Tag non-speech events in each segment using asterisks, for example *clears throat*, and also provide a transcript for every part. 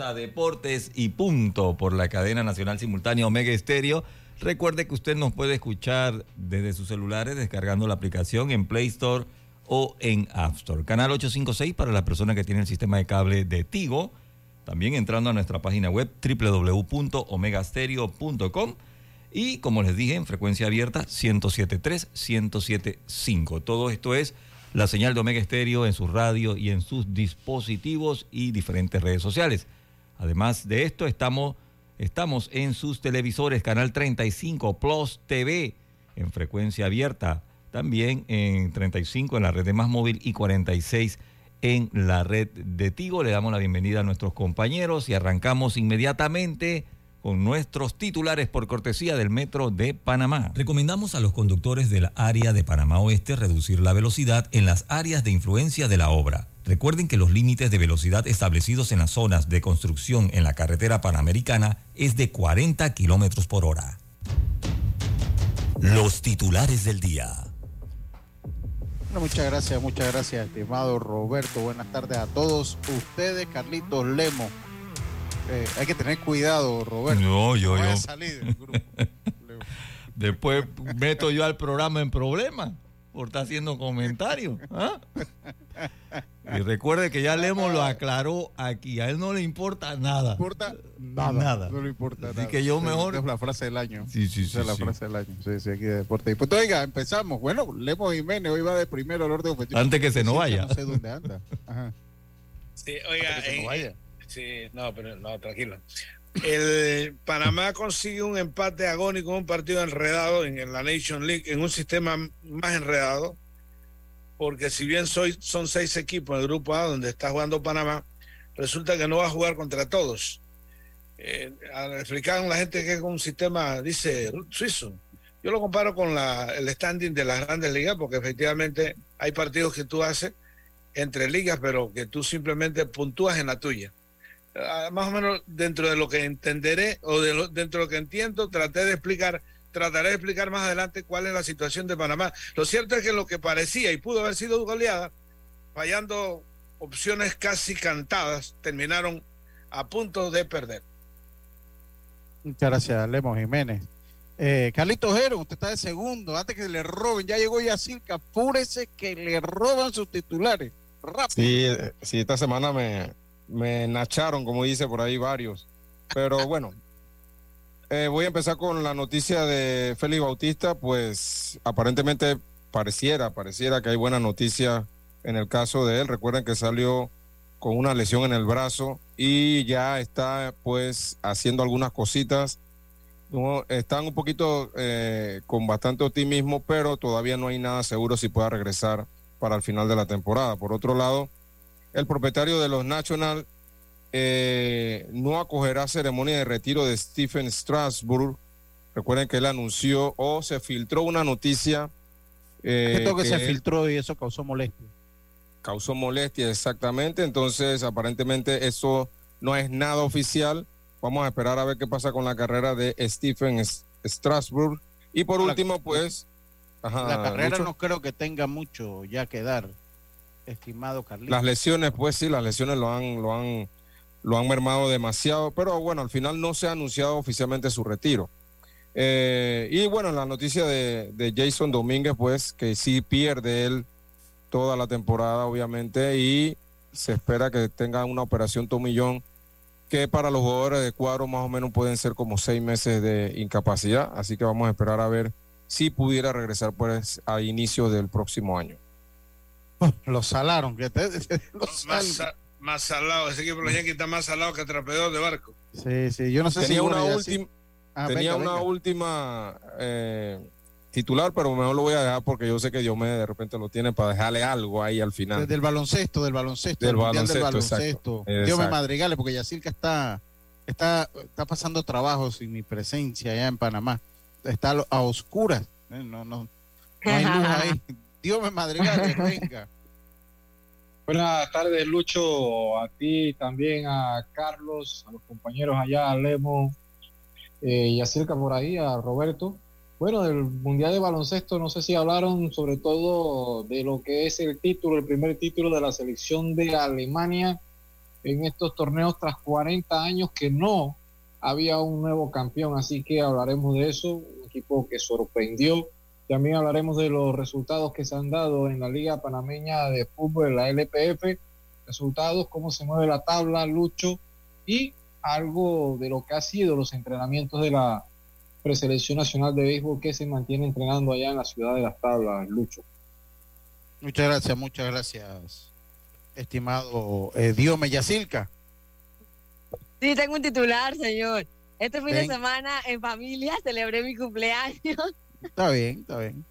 Deportes y Punto por la cadena nacional simultánea Omega Estéreo. Recuerde que usted nos puede escuchar desde sus celulares descargando la aplicación en Play Store o en App Store. Canal 856 para las personas que tienen el sistema de cable de Tigo. También entrando a nuestra página web www.omegastereo.com y como les dije en frecuencia abierta 107.3, 107.5. Todo esto es la señal de Omega Estéreo en su radio y en sus dispositivos y diferentes redes sociales. Además de esto, estamos, estamos en sus televisores, Canal 35 Plus TV, en frecuencia abierta, también en 35 en la red de Más Móvil y 46 en la red de Tigo. Le damos la bienvenida a nuestros compañeros y arrancamos inmediatamente con nuestros titulares por cortesía del Metro de Panamá. Recomendamos a los conductores del área de Panamá Oeste reducir la velocidad en las áreas de influencia de la obra. Recuerden que los límites de velocidad establecidos en las zonas de construcción en la carretera panamericana es de 40 kilómetros por hora. Los titulares del día. Bueno, muchas gracias, muchas gracias, estimado Roberto. Buenas tardes a todos ustedes, Carlitos Lemo eh, hay que tener cuidado, Roberto. No, yo, no yo. Salir del grupo. *laughs* Después meto yo al programa en problemas por estar haciendo comentarios. ¿ah? Y recuerde que ya Lemo lo aclaró aquí. A él no le importa nada. No importa nada. Nada. No le importa Así nada. que yo mejor- Es la frase del año. Sí, sí, sí. Esa es la sí. frase del año. Sí, sí, aquí de deporte. Y pues oiga, empezamos. Bueno, Lemo Jiménez hoy va de primero al orden ofensivo. Antes que se nos vaya. No sé dónde anda. Ajá. Sí, oiga, Antes que se nos en- vaya. sí, no, pero no, tranquilo. El Panamá consigue un empate agónico un partido enredado en, la Nation League, en un sistema más enredado, porque si bien son seis equipos en el grupo A donde está jugando Panamá, resulta que no va a jugar contra todos. Eh, al explicar a la gente que es un sistema, dice, suizo. Yo lo comparo con la, el standing de las grandes ligas, porque efectivamente hay partidos que tú haces entre ligas, pero que tú simplemente puntúas en la tuya. Ah, Más o menos dentro de lo que entenderé o de lo- dentro de lo que entiendo, traté de explicar, trataré de explicar más adelante cuál es la situación de Panamá. Lo cierto es que lo que parecía y pudo haber sido goleada, fallando opciones casi cantadas, terminaron a punto de perder. Muchas gracias, Lemo Jiménez. Eh, Carlitos Jero, usted está de segundo. Antes que le roben, ya llegó Yacirca. Apúrese que le roban sus titulares. Rápido. Sí, eh, sí, esta semana me, me nacharon, como dice por ahí varios. Pero bueno, eh, voy a empezar con la noticia de Félix Bautista. Pues aparentemente pareciera, pareciera que hay buena noticia en el caso de él. Recuerden que salió con una lesión en el brazo y ya está pues haciendo algunas cositas. No, están un poquito eh, con bastante optimismo, pero todavía no hay nada seguro si pueda regresar para el final de la temporada. Por otro lado, el propietario de los National eh, no acogerá ceremonia de retiro de Stephen Strasburg. Recuerden que él anunció o se filtró una noticia eh, Esto que se él filtró y eso causó molestia. causó molestia exactamente. Entonces, aparentemente eso no es nada oficial. Vamos a esperar a ver qué pasa con la carrera de Stephen Strasburg. Y por último, pues, ajá, La carrera Lucho. no creo que tenga mucho ya que dar, estimado Carlitos. Las lesiones, pues sí, las lesiones lo han, lo han lo han mermado demasiado, pero bueno, al final no se ha anunciado oficialmente su retiro. Eh, y bueno, la noticia de, de, Jason Domínguez, pues que sí pierde él toda la temporada, obviamente, y se espera que tenga una operación tomillón que para los jugadores de cuadro más o menos pueden ser como seis meses de incapacidad, así que vamos a esperar a ver si pudiera regresar pues a inicios del próximo año. *laughs* Lo salaron, que te, *laughs* más, más, salado, ese equipo de los Yankees está más salado que trapeador de barco. Sí, sí, yo no sé tenía si una última, ah, tenía venga, una venga. última eh, titular, pero mejor lo voy a dejar porque yo sé que Dios me de repente lo tiene para dejarle algo ahí al final. Del baloncesto, del baloncesto, del baloncesto, del baloncesto. Dios me madrigale porque Yacirca está, está, está pasando trabajo sin mi presencia allá en Panamá. Está a oscuras. No, no, no hay luz ahí. *laughs* Dios me madrigale, *laughs* venga. Buenas tardes, Lucho, a ti también, a Carlos, a los compañeros allá, a Lemo, eh, y acerca por ahí, a Roberto. Bueno, del Mundial de Baloncesto, no sé si hablaron sobre todo de lo que es el título, el primer título de la selección de Alemania en estos torneos tras 40 años que no había un nuevo campeón, así que hablaremos de eso, un equipo que sorprendió. También hablaremos de los resultados que se han dado en la Liga Panameña de Fútbol, la LPF, resultados, cómo se mueve la tabla, Lucho, y algo de lo que ha sido los entrenamientos de la preselección nacional de béisbol que se mantiene entrenando allá en la ciudad de las tablas, Lucho. Muchas gracias, muchas gracias, estimado eh, Diome Yacilca. Sí, tengo un titular, señor. Este fin Ven. de semana en familia celebré mi cumpleaños. Está bien, está bien.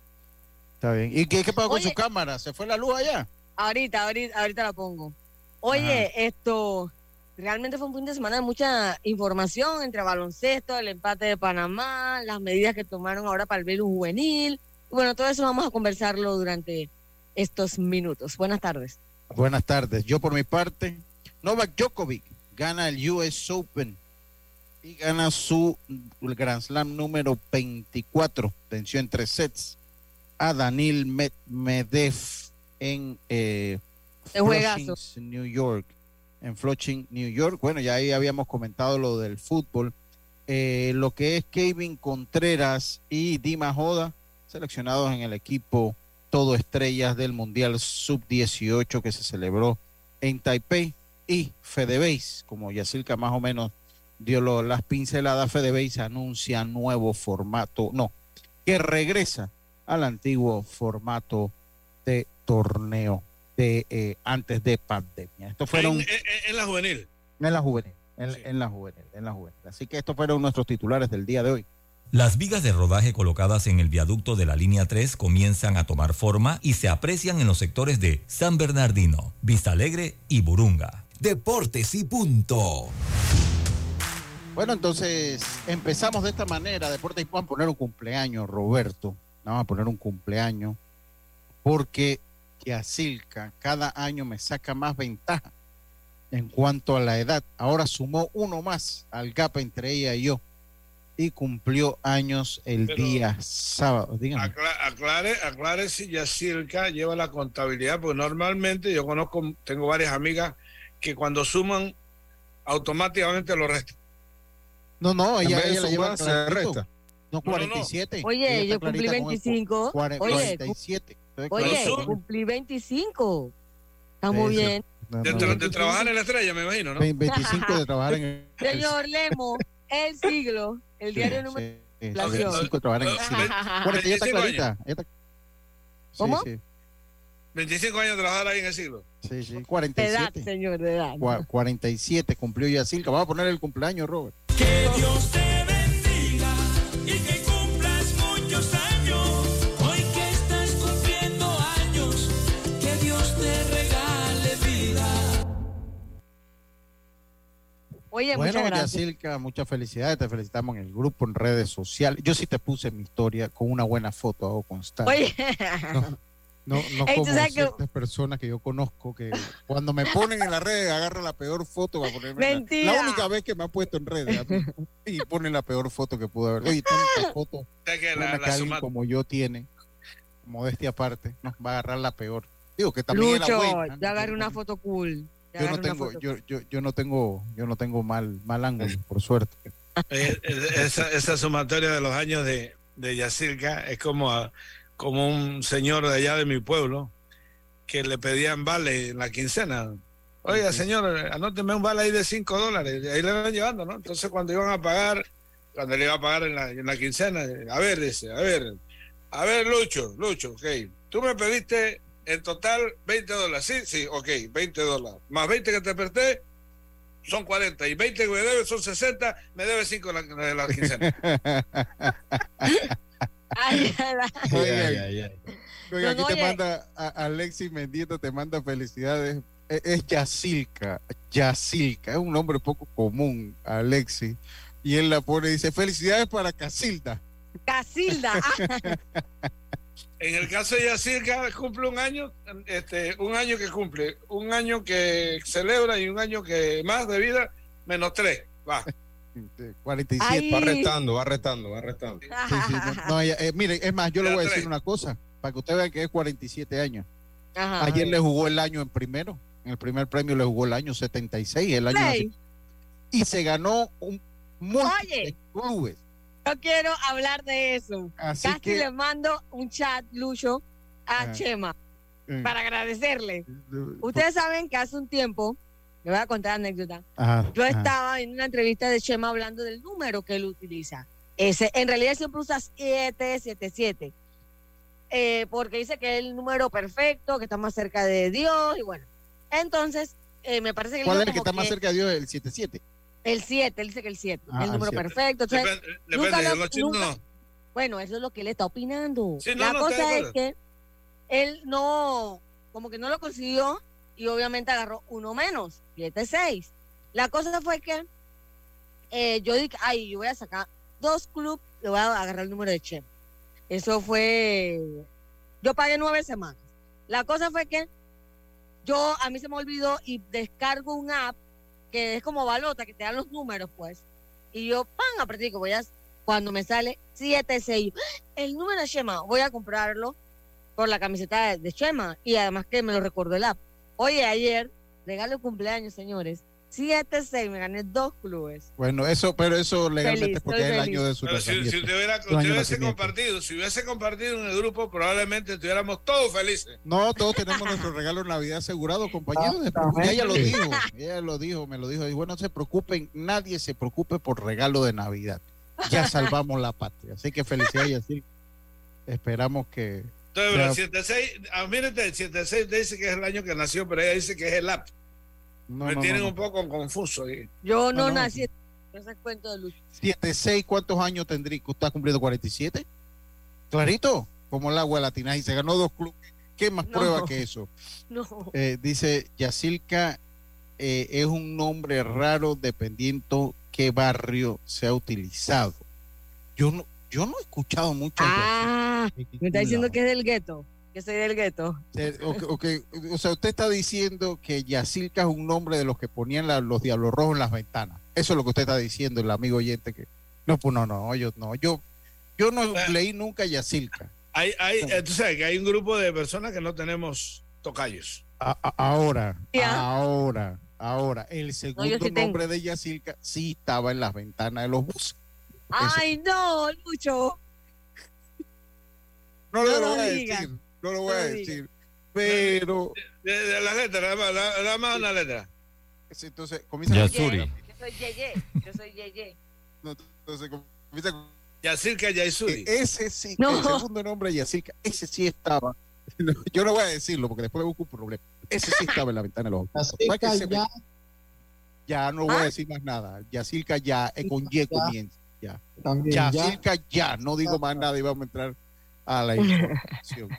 Está bien. ¿Y qué, qué pasó con su cámara? ¿Se fue la luz allá? Ahorita, ahorita, ahorita la pongo. Oye, Ajá. esto, realmente fue un fin de semana de mucha información entre baloncesto, el empate de Panamá, las medidas que tomaron ahora para el velo juvenil. Bueno, todo eso vamos a conversarlo durante estos minutos. Buenas tardes. Buenas tardes. Yo por mi parte, Novak Djokovic gana el US Open y gana su Grand Slam número 24. Venció en tres sets a Danil Medvedev en eh, New York en Flushing, New York. Bueno, ya ahí habíamos comentado lo del fútbol. Eh, lo que es Kevin Contreras y Dima Joda, seleccionados en el equipo todo estrellas del Mundial Sub-18 que se celebró en Taipei. Y Fedebeis, como Yacirca más o menos dio lo, las pinceladas, Fedebeis anuncia nuevo formato, no, que regresa al antiguo formato de torneo de eh, antes de pandemia. Estos fueron en, en, en, la juvenil. En la juvenil, en, sí. en, la juvenil, en la juvenil. Así que estos fueron nuestros titulares del día de hoy. Las vigas de rodaje colocadas en el viaducto de la línea 3 comienzan a tomar forma y se aprecian en los sectores de San Bernardino, Vista Alegre y Burunga. Deportes y punto. Bueno, entonces empezamos de esta manera. Deportes y. Vamos a poner un cumpleaños, Roberto. Vamos a poner un cumpleaños porque que a Silca cada año me saca más ventaja en cuanto a la edad. Ahora sumó uno más al gap entre ella y yo y cumplió años el Pero día sábado. Dígame. Aclare, aclare si Yacirca lleva la contabilidad, porque normalmente yo conozco, tengo varias amigas que cuando suman automáticamente lo restan. No, no, ella, ella la lleva se resta. No, 47. No, no. Oye, yo cumplí 25. 40, Oye, 47. Oye, cumplí 25. Estamos Eso. bien. De, tra de, trabajar en la estrella, me imagino, ¿no? 25 de trabajar en el... *laughs* Señor Lemo, el siglo, el diario sí, número sí, sí, 25 de trabajar en el siglo. *laughs* Bueno, ya está clarita. Está... ¿Cómo? 25 años de trabajar ahí en el siglo. Sí, sí, 47. De edad, señor, de edad. 47 cumplió ya Silca. Vamos a poner el cumpleaños, Robert. Que Dios te bendiga y que cumplas muchos años. Hoy que estás cumpliendo años, que Dios te regale vida. Oye, bueno, muchas gracias. Yacilca, muchas felicidades. Te felicitamos en el grupo, en redes sociales. Yo sí te puse mi historia con una buena foto, hago constar. Oye. *laughs* No, no, no Ey, ¿tú como ciertas personas que yo conozco que cuando me ponen en las redes agarra la peor foto para ponerme. en la- Mentira. La, única vez que me ha puesto en redes mí, y ponen la peor foto que pudo haber. Oye, tantas *laughs* fotos O sea que la, buenas que la alguien suma- como yo tiene, modestia aparte, nos va a agarrar la peor. Digo que también es la Lucho, buena. yo agarré una foto cool. Yo no tengo, yo, yo, yo no tengo, yo no tengo mal, mal ángulo, por suerte. Eh, esa, esa sumatoria de los años de, de Yacirca es como, a- como un señor de allá de mi pueblo que le pedían vale en la quincena. Oiga, señor, anóteme un vale ahí de 5 dólares. Ahí le van llevando, ¿no? Entonces, cuando iban a pagar, cuando le iba a pagar en la, en la quincena, a ver, dice, a ver, a ver, Lucho, Lucho, ok. Tú me pediste en total 20 dólares. Sí, sí, ok, 20 dólares. Más 20 que te presté son 40. Y 20 que me debes son 60. Me debes 5 de la, de la quincena. *laughs* Ay, *laughs* ay, no, aquí te manda a- Alexis Mendieta, te manda felicidades. Es, es Yacilca, Yacilca, es un nombre poco común, Alexis. Y él la pone y dice, felicidades para Casilda. Casilda. *laughs* *laughs* En el caso de Yacirca, cumple un año, este, un año que cumple, un año que celebra y un año que más de vida, menos 3. Va. 47. Ay. Va restando, va restando, va restando. Sí, sí, no, no, ella- eh, mire, es más, yo le voy a decir una cosa, para que usted vea que es 47 años. Ajá. Ayer le jugó el año en primero, en el primer premio le jugó el año 76, el año Play. y se ganó un Oye. clubes. Yo quiero hablar de eso. Así Casi que le mando un chat, Lucho, a Ajá. Chema eh, para agradecerle. eh, Ustedes saben que hace un tiempo, le voy a contar anécdota, ajá, yo ajá. estaba en una entrevista de Chema hablando del número que él utiliza. Ese, en realidad siempre usa 777, eh, porque dice que es el número perfecto, que está más cerca de Dios, y bueno. Entonces, eh, me parece que ¿Cuál es el que está más cerca de Dios? El 77. El 7, él dice que el 7, Ah, el número el perfecto. Entonces, Depende, nunca depende, lo- de los chinos nunca- no. bueno, eso es lo que él está opinando. Sí, no, la no, cosa es que él no, como que no lo consiguió y obviamente agarró uno menos, 7-6. La cosa fue que eh, yo dije, ay, yo voy a sacar dos clubes, le voy a agarrar el número de Chema. Eso fue, yo pagué nueve semanas. La cosa fue que yo, a mí se me olvidó y descargo un app que es como balota, que te dan los números, pues. Y yo, pan, apreté que voy a, cuando me sale 7-6, el número de Chema, voy a comprarlo por la camiseta de, de Chema y además que me lo recordó el app. Oye, ayer, regalo de cumpleaños, señores, 7-6, me gané dos clubes. Bueno, eso, pero eso legalmente Feliz, porque es el año de su Pero si, nacimiento. si usted hubiera, usted hubiese compartido, si hubiese compartido en el grupo, probablemente estuviéramos todos felices. No, todos tenemos nuestro regalo de Navidad asegurado, compañeros. ella lo dijo, ella lo dijo, me lo dijo. Y bueno, no se preocupen, nadie se preocupe por regalo de Navidad. Ya salvamos la patria. Así que felicidades, así. Esperamos que. Entonces, pero Ya. el 76, ah, mírate, el 76 dice que es el año que nació, pero ella dice que es el app. No, Me no, tienen no, un poco confuso ahí. Yo no, No, no. nací, ese es cuento de Lucho. 7-6, ¿cuántos años tendría? ¿Usted está cumpliendo 47? Clarito, como el agua latina. Y se ganó dos clubes. ¿Qué más No. prueba que eso? *laughs* No. Eh, dice Yacilca eh, es un nombre raro dependiendo qué barrio se ha utilizado. Yo no, yo no he escuchado mucho. Ah, en me está diciendo lado. que es del gueto, que soy del gueto. Eh, O sea, usted está diciendo que Yacilca es un nombre de los que ponían la- los diablos rojos en las ventanas. Eso es lo que usted está diciendo, el amigo oyente que no, pues no, no, yo no, yo, yo no Ah. leí nunca Yacilca. Hay, hay, tú sabes que hay un grupo de personas que no tenemos tocayos. A- a- ahora, Ya. ahora, ahora, el segundo sí tengo. nombre de Yacilca sí estaba en las ventanas de los buses. Ay, no, Lucho. No, No lo lo voy a decir, no lo voy a decir, pero De, de las letras, nada más, una letra. entonces comienza. Yasuri. Yo soy Yeye, yo soy Yeye. no, entonces comienza con- Yacirca Yaisuri. ese sí, No. el segundo nombre de Yacirca, ese sí estaba. *laughs* Yo no voy a decirlo porque después busco un problema. Ese sí estaba en la ventana de los. Yacirca me- ya. ya no voy a ¿Ah? decir más nada. Yacirca ya, eh, con Y Ya. comienza. Ya. También ya. Yacirca ya, no digo más nada y vamos a entrar a la información.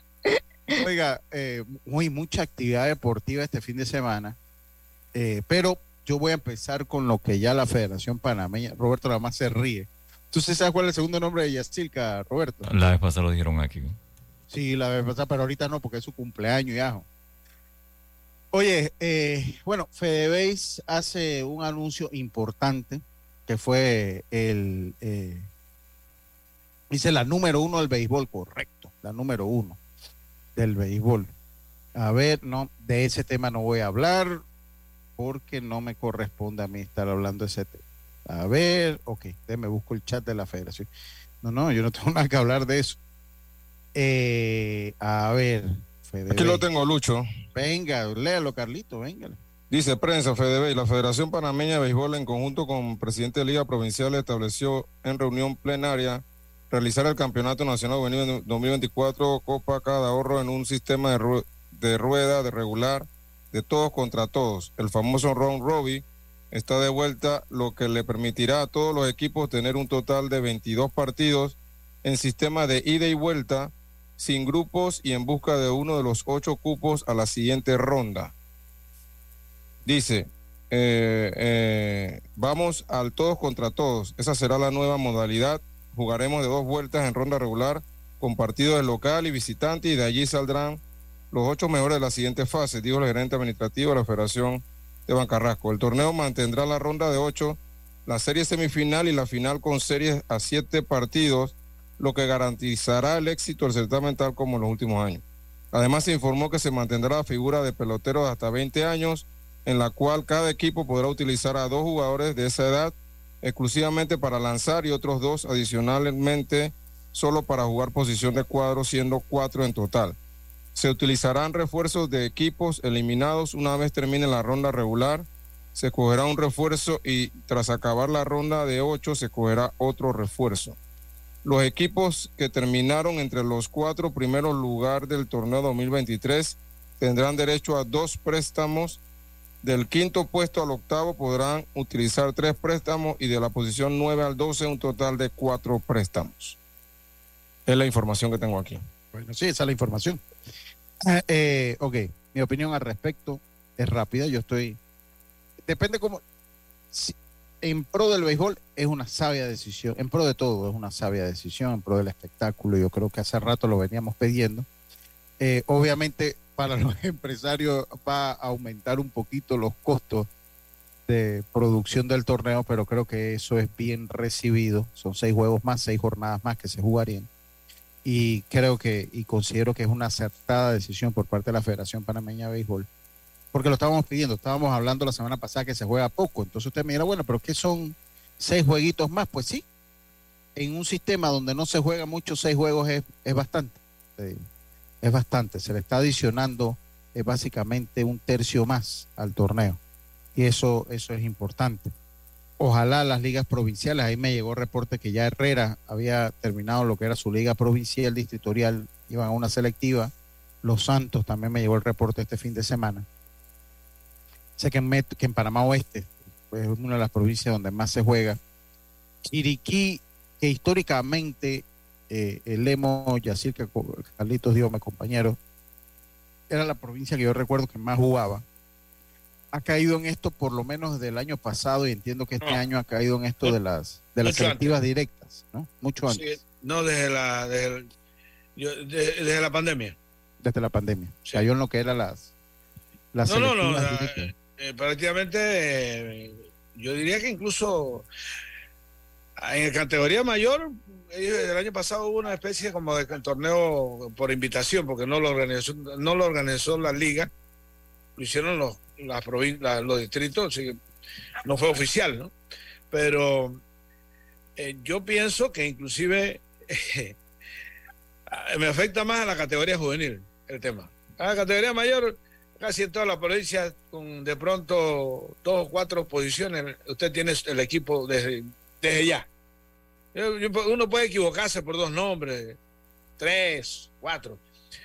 Oiga, eh, muy mucha actividad deportiva este fin de semana, eh, pero yo voy a empezar con lo que ya la Federación Panameña, Roberto nada más se ríe. ¿Tú sabes cuál es el segundo nombre de Yacirca, Roberto? La vez pasada lo dijeron aquí. Sí, la vez pasada, pero ahorita no, porque es su cumpleaños ya. Oye, eh, bueno, Fedebase hace un anuncio importante que fue el, eh, dice la número uno del béisbol, correcto, la número uno del béisbol. A ver, no, de ese tema no voy a hablar. porque no me corresponde a mí estar hablando de ese tema. A ver, ok, déjeme busco el chat de la federación. No, no, yo no tengo *laughs* nada que hablar de eso. Eh, a ver, Fede Aquí lo tengo, Lucho. Venga, léalo, Carlito, venga. Dice prensa, FedeBey, la Federación Panameña de Béisbol en conjunto con el presidente de Liga Provincial estableció en reunión plenaria realizar el Campeonato Nacional Juvenil 2024 Copa Cada Ahorro en un sistema de, ru- de rueda, de regular, de todos contra todos. El famoso round robin está de vuelta, lo que le permitirá a todos los equipos tener un total de 22 partidos en sistema de ida y vuelta, sin grupos y en busca de uno de los ocho cupos a la siguiente ronda. Dice, eh, eh, vamos al todos contra todos. Esa será la nueva modalidad. Jugaremos de dos vueltas en ronda regular con partidos de local y visitante y de allí saldrán los ocho mejores de la siguiente fase, dijo el gerente administrativo de la Federación de Bancarrasco. El torneo mantendrá la ronda de ocho, la serie semifinal y la final con series a siete partidos, lo que garantizará el éxito del certamen tal como en los últimos años. Además, se informó que se mantendrá la figura de peloteros de hasta 20 años, en la cual cada equipo podrá utilizar a dos jugadores de esa edad exclusivamente para lanzar y otros dos adicionalmente solo para jugar posición de cuadro, siendo cuatro en total. Se utilizarán refuerzos de equipos eliminados una vez termine la ronda regular. Se cogerá un refuerzo y tras acabar la ronda de ocho se cogerá otro refuerzo. Los equipos que terminaron entre los cuatro primeros lugares del torneo 2023 tendrán derecho a dos préstamos. Del quinto puesto al octavo podrán utilizar tres préstamos y de la posición 9 al 12 un total de cuatro préstamos. Es la información que tengo aquí. Bueno, sí, esa es la información. Ah, eh, ok, mi opinión al respecto es rápida. Yo estoy. Depende cómo. si- en pro del béisbol es una sabia decisión. En pro de todo es una sabia decisión. En pro del espectáculo, yo creo que hace rato lo veníamos pidiendo. Eh, obviamente, para los *laughs* empresarios va a aumentar un poquito los costos de producción del torneo, pero creo que eso es bien recibido. Son seis juegos más, seis jornadas más que se jugarían y creo que y considero que es una acertada decisión por parte de la Federación Panameña de Béisbol porque lo estábamos pidiendo, estábamos hablando la semana pasada que se juega poco, entonces usted me dirá, bueno, pero ¿qué son seis jueguitos más? Pues sí, en un sistema donde no se juega mucho, seis juegos es, es bastante, eh, es bastante, se le está adicionando eh, básicamente un tercio más al torneo y eso, eso es importante ojalá las ligas provinciales, ahí me llegó reporte que ya Herrera había terminado lo que era su liga provincial, distritorial, iban a una selectiva, Los Santos también me llegó el reporte este fin de semana. Sé que en, que en Panamá Oeste, pues, es una de las provincias donde más se juega. Chiriquí, que históricamente eh, el Lemo, Yacir, Carlitos dio, mi compañero, era la provincia que yo recuerdo que más jugaba ha caído en esto por lo menos desde el año pasado y entiendo que este No. año ha caído en esto de las de las Mucho selectivas directas, ¿no? Mucho antes, Sí, no, desde la, desde, el- yo- desde la pandemia. desde la pandemia. Cayó en lo que eran las las No, no, no, directas. Eh, prácticamente, eh, yo diría que incluso en categoría mayor, el año pasado hubo una especie como de torneo por invitación, porque no lo organizó, no lo organizó la liga, lo hicieron los, las provin- la- los distritos, así que no fue oficial, ¿no? Pero eh, yo pienso que inclusive *laughs* me afecta más a la categoría juvenil el tema. A la categoría mayor, casi en todas las provincias, con de pronto dos o cuatro posiciones, usted tiene el equipo desde ya. Uno puede equivocarse por dos nombres, tres, cuatro,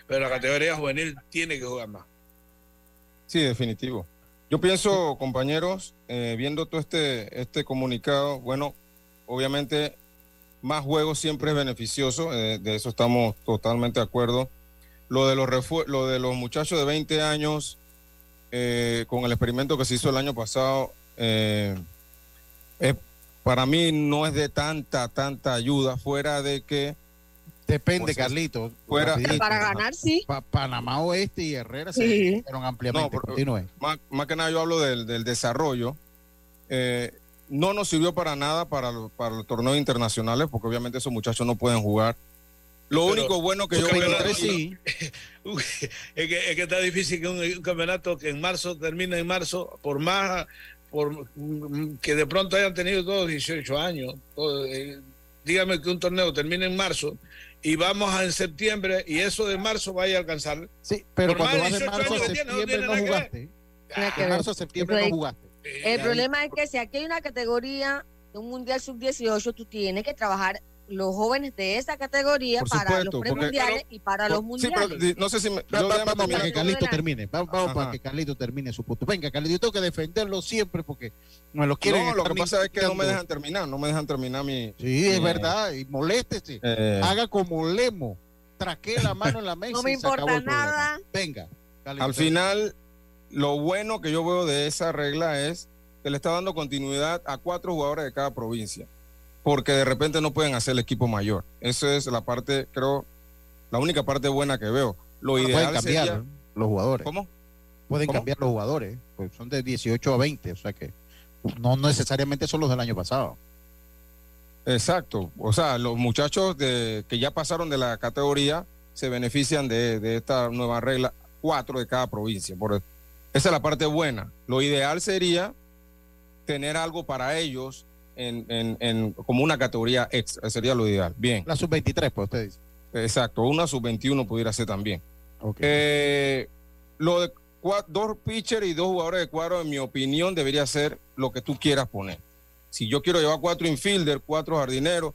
pero la categoría juvenil tiene que jugar más. Sí, definitivo. Yo pienso, compañeros, eh, viendo todo este, este comunicado, bueno, obviamente más juegos siempre es beneficioso, eh, de eso estamos totalmente de acuerdo. Lo de los, lo de los muchachos de 20 años, eh, con el experimento que se hizo el año pasado, es- para mí no es de tanta, tanta ayuda, fuera de que... Depende, pues, Carlitos. fuera- rapidito. Para ganar, sí. Pa- Panamá Oeste y Herrera se Sí. beneficiaron ampliamente. No, más, más que nada yo hablo del, del desarrollo. Eh, no nos sirvió para nada para, lo- para los torneos internacionales, porque obviamente esos muchachos no pueden jugar. Lo Pero único bueno que yo veo campeonato- aquí- *laughs* es, que, es que está difícil que un, un campeonato que en marzo termine en marzo, por más por mm, que de pronto hayan tenido todos 18 años. todo, eh, dígame que un torneo termine en marzo y vamos a en septiembre y eso de marzo vaya a alcanzar. Sí, pero Por cuando vas de 18 marzo a no septiembre no jugaste. De marzo a septiembre no jugaste. El problema es que si aquí hay una categoría de un mundial sub-18, tú tienes que trabajar los jóvenes de esa categoría Por para supuesto, los porque- premundiales y para los Sí, pero mundiales. di- no sé si me, vamos para que Carlito termine. Va- Vamos Ajá. para que Carlito termine su punto. Venga, Carlito, yo tengo que defenderlo siempre porque me lo quieren. No, lo que pasa es que no me dejan terminar, no me dejan terminar mi. Sí, es verdad. Y moléstese. eh, Haga como Lemo. Traque la mano en la *laughs* mesa. No me y se acabó importa nada. Venga. Carlito. Al final, lo bueno que yo veo de esa regla es que le está dando continuidad a cuatro jugadores de cada provincia, porque de repente no pueden hacer el equipo mayor. Eso es la parte, creo, la única parte buena que veo. Lo Bueno, ideal pueden cambiar sería- los jugadores. ¿Cómo? Pueden ¿Cómo? cambiar los jugadores. Pues son de 18 a 20. O sea que no necesariamente son los del año pasado. Exacto. O sea, los muchachos de, que ya pasaron de la categoría se benefician de, de esta nueva regla, cuatro de cada provincia. Por, esa es la parte buena. Lo ideal sería tener algo para ellos en, en- en- como una categoría extra. Sería lo ideal. Bien. La sub-23, pues usted dice. Exacto. Una sub-21 pudiera ser también. Eh, lo de dos pitchers y dos jugadores de cuadro, en mi opinión, debería ser lo que tú quieras poner. Si yo quiero llevar cuatro infielder, cuatro jardineros,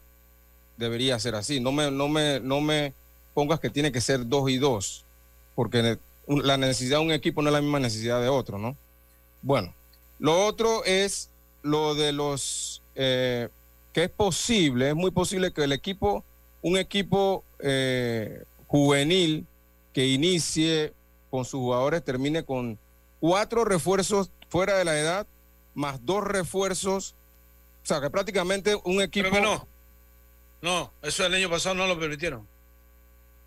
debería ser así. No me, no me, no me pongas que tiene que ser dos y dos, porque la necesidad de un equipo no es la misma necesidad de otro, ¿no? Bueno, lo otro es lo de los eh, que es posible, es muy posible que el equipo, un equipo eh, juvenil que inicie con sus jugadores termine con cuatro refuerzos fuera de la edad, más dos refuerzos, o sea que prácticamente un equipo Creo que no. No, eso el año pasado no lo permitieron.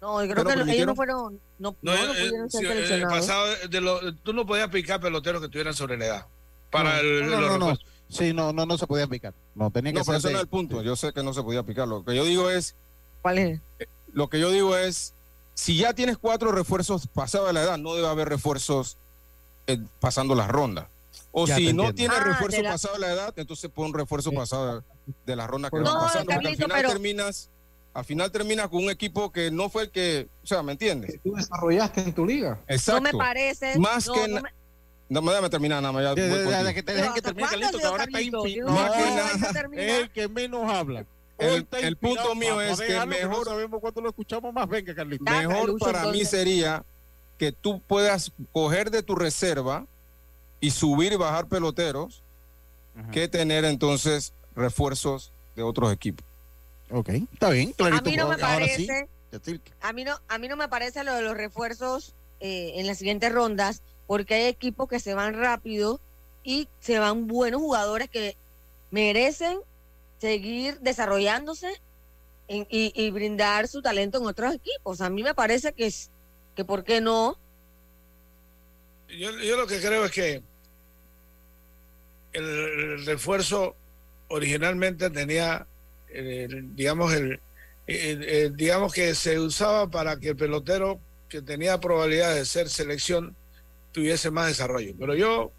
No, yo ¿Qué creo que lo- ellos no fueron, no, No, no, no eh, pudieron ser eh, el seleccionados. pasado de lo- tú no podías picar peloteros que estuvieran sobre la edad. Para no, el, no, los no, no. refuerzos. Sí, no, no, no se podía picar. No, tenía que No, pero ser de- no es el punto. Yo sé que no se podía picar. Lo que yo digo es, ¿Cuál es? lo que yo digo es, si ya tienes cuatro refuerzos pasados de la edad, no debe haber refuerzos eh, pasando las rondas. O Ya si no entiendo. tiene Ah, refuerzo de la- pasado de la edad, entonces pon un refuerzo pasado de, de la ronda que No, va pasando. porque al Carlito, final pero- terminas, al final terminas con un equipo que no fue el que, o sea, ¿me entiendes? que tú desarrollaste en tu liga. Exacto. No me parece. Más no, que no me- No, me déjame terminar nada más. Ya De- de- voy de- contigo. de que te dejen que ¿hasta termine, Carlito, que ahora está no. Es el que menos habla. El- el punto mío es que no mejor- sabemos cuándo lo escuchamos más. Venga, Carlito. Mejor para mí sería que tú puedas coger de tu reserva y subir y bajar peloteros Ajá. que tener entonces refuerzos de otros equipos. Ok, está bien, clarito. A mí no me ahora sí. parece, Decir- a mí no, a mí no me parece lo de los refuerzos eh, en las siguientes rondas, porque hay equipos que se van rápido y se van buenos jugadores que merecen seguir desarrollándose en- y, brindar su talento en otros equipos. A mí me parece que es que por qué no. Yo, yo lo que creo es que el, refuerzo originalmente tenía, digamos, el- digamos que se usaba para que el pelotero que tenía probabilidad de ser selección tuviese más desarrollo. Pero yo,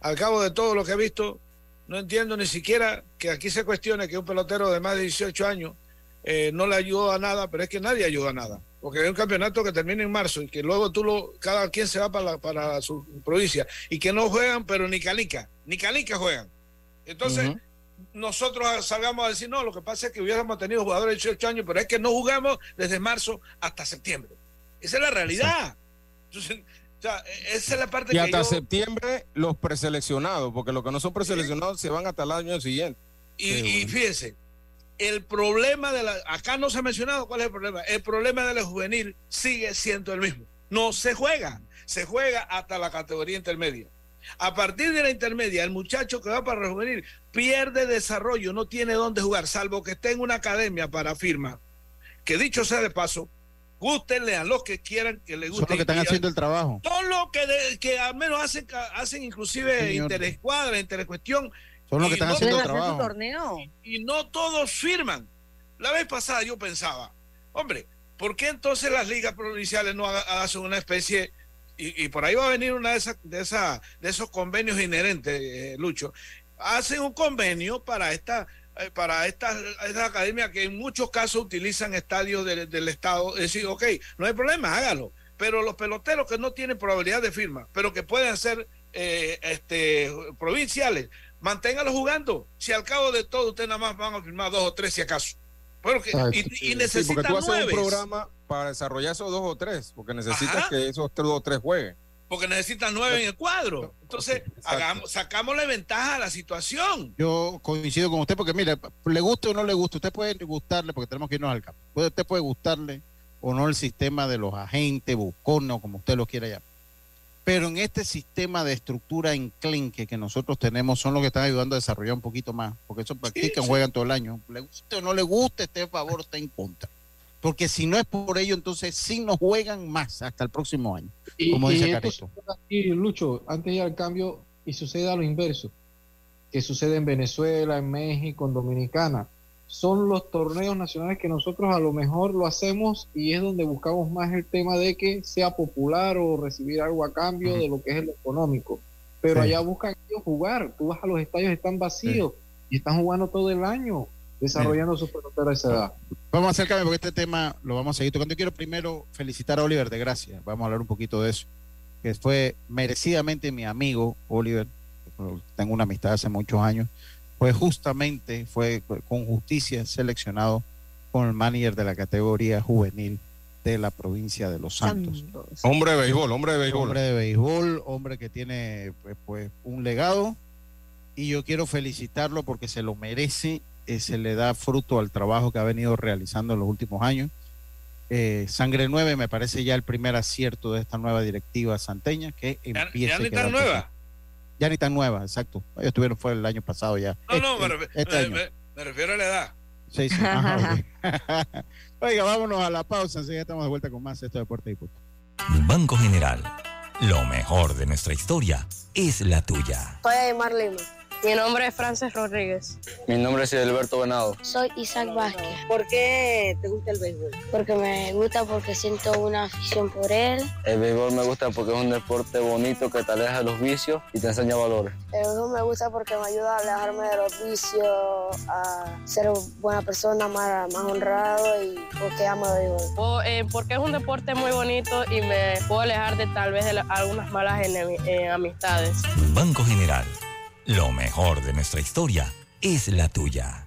al cabo de todo lo que he visto, no entiendo ni siquiera que aquí se cuestione que un pelotero de más de 18 años eh, no le ayudó a nada, pero es que nadie ayuda a nada. Porque hay un campeonato que termina en marzo y que luego tú lo, cada quien se va para, la- para su provincia y que no juegan, pero ni calica, ni calica juegan. Entonces, nosotros salgamos a decir, no, lo que pasa es que hubiéramos tenido jugadores de 18 años, pero es que no jugamos desde marzo hasta septiembre. Esa es la realidad. Entonces, o sea, esa es la parte Y que hasta yo... septiembre los preseleccionados, porque los que no son preseleccionados se van hasta el año siguiente. Y, y fíjense, el problema de la. Acá no se ha mencionado cuál es el problema. El problema de la juvenil sigue siendo el mismo. No se juega. Se juega hasta la categoría intermedia. A partir de la intermedia, el muchacho que va para la juvenil pierde desarrollo, no tiene dónde jugar, salvo que esté en una academia para firma. Que dicho sea de paso, gústenle a los que quieran que le Son guste. los que están haciendo el trabajo. Son los que, de- que al menos hacen, hacen inclusive Señor. interescuadra, intercuestión Son los que Y están no haciendo el trabajo. torneo. y no todos firman. La vez pasada yo pensaba, hombre, ¿por qué entonces las ligas provinciales no hacen una especie, y, y por ahí va a venir una de, esas de, esa, de esos convenios inherentes, eh, Lucho, hacen un convenio para esta para estas esta academias que en muchos casos utilizan estadios del, del Estado, es decir, ok, no hay problema, hágalo, pero los peloteros que no tienen probabilidad de firma, pero que pueden ser eh, este, provinciales, manténgalos jugando. Si al cabo de todo ustedes nada más van a firmar dos o tres si acaso. Exacto. y, y Sí, porque necesitan tú haces un nueve. programa para desarrollar esos dos o tres, porque necesitas Ajá. que esos tres o tres jueguen. Porque necesitan nueve en el cuadro. Entonces, hagamos, sacámosle ventaja a la situación. Yo coincido con usted porque, mire, le guste o no le guste, usted puede gustarle, porque tenemos que irnos al campo. Usted puede gustarle o no el sistema de los agentes, buscones o como usted lo quiera llamar. Pero en este sistema de estructura enclenque que nosotros tenemos, son los que están ayudando a desarrollar un poquito más, porque eso practican, sí. juegan todo el año. Le guste o no le guste, esté a favor o esté en contra. Porque si no es por ello, entonces sí nos juegan más hasta el próximo año. Y, como y dice esto Careto. sucede aquí, Lucho, antes de ir al cambio, y sucede a lo inverso, que sucede en Venezuela, en México, en Dominicana. Son los torneos nacionales que nosotros a lo mejor lo hacemos y es donde buscamos más el tema de que sea popular o recibir algo a cambio de lo que es el económico. Pero Sí. allá buscan ellos jugar. Tú vas a los estadios, están vacíos y están jugando todo el año, desarrollando sus peloteros a esa edad. Vamos a hacer cambio porque este tema lo vamos a seguir tocando. Yo quiero primero felicitar a Oliver de Gracia. Vamos a hablar un poquito de eso. Que fue merecidamente mi amigo Oliver. Tengo una amistad hace muchos años. Pues justamente fue con justicia seleccionado con el manager de la categoría juvenil de la provincia de Los Santos. Hombre de béisbol, hombre de béisbol. Hombre de béisbol, hombre que tiene pues, pues, un legado y yo quiero felicitarlo porque se lo merece, eh, se le da fruto al trabajo que ha venido realizando en los últimos años. Eh, Sangre 9 me parece ya el primer acierto de esta nueva directiva santeña que Ya, empieza ya ni a quedar tan nueva. Ya ni tan nueva, exacto. Ellos estuvieron fue el año pasado ya. No, no, me, Este- refi- este me- año. me- me refiero a la edad. Sí, sí. Ajá. *laughs* *laughs* Oiga, vámonos a la pausa, así ya estamos de vuelta con más esto de Deporte y Punto. Banco General. Lo mejor de nuestra historia es la tuya. Soy Aymar Lima. Mi nombre es Frances Rodríguez. Mi nombre es Alberto Venado. Soy Isaac Vázquez. ¿Por qué te gusta el béisbol? Porque me gusta porque siento una afición por él. El béisbol me gusta porque es un deporte bonito que te aleja de los vicios y te enseña valores. El béisbol me gusta porque me ayuda a alejarme de los vicios, a ser buena persona, más, más honrado y porque amo el béisbol. eh, porque es un deporte muy bonito y me puedo alejar de tal vez de la- algunas malas eh, amistades. Banco General. Lo mejor de nuestra historia es la tuya.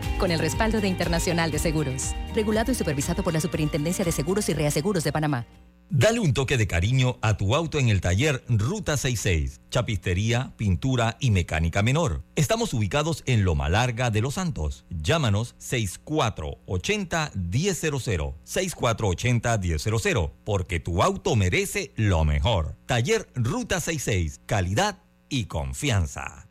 con el respaldo de Internacional de Seguros. Regulado y supervisado por la Superintendencia de Seguros y Reaseguros de Panamá. Dale un toque de cariño a tu auto en el taller Ruta 66. Chapistería, pintura y mecánica menor. Estamos ubicados en Loma Larga de Los Santos. Llámanos 6480-1000. 6480-1000. Porque tu auto merece lo mejor. Taller Ruta 66. Calidad y confianza.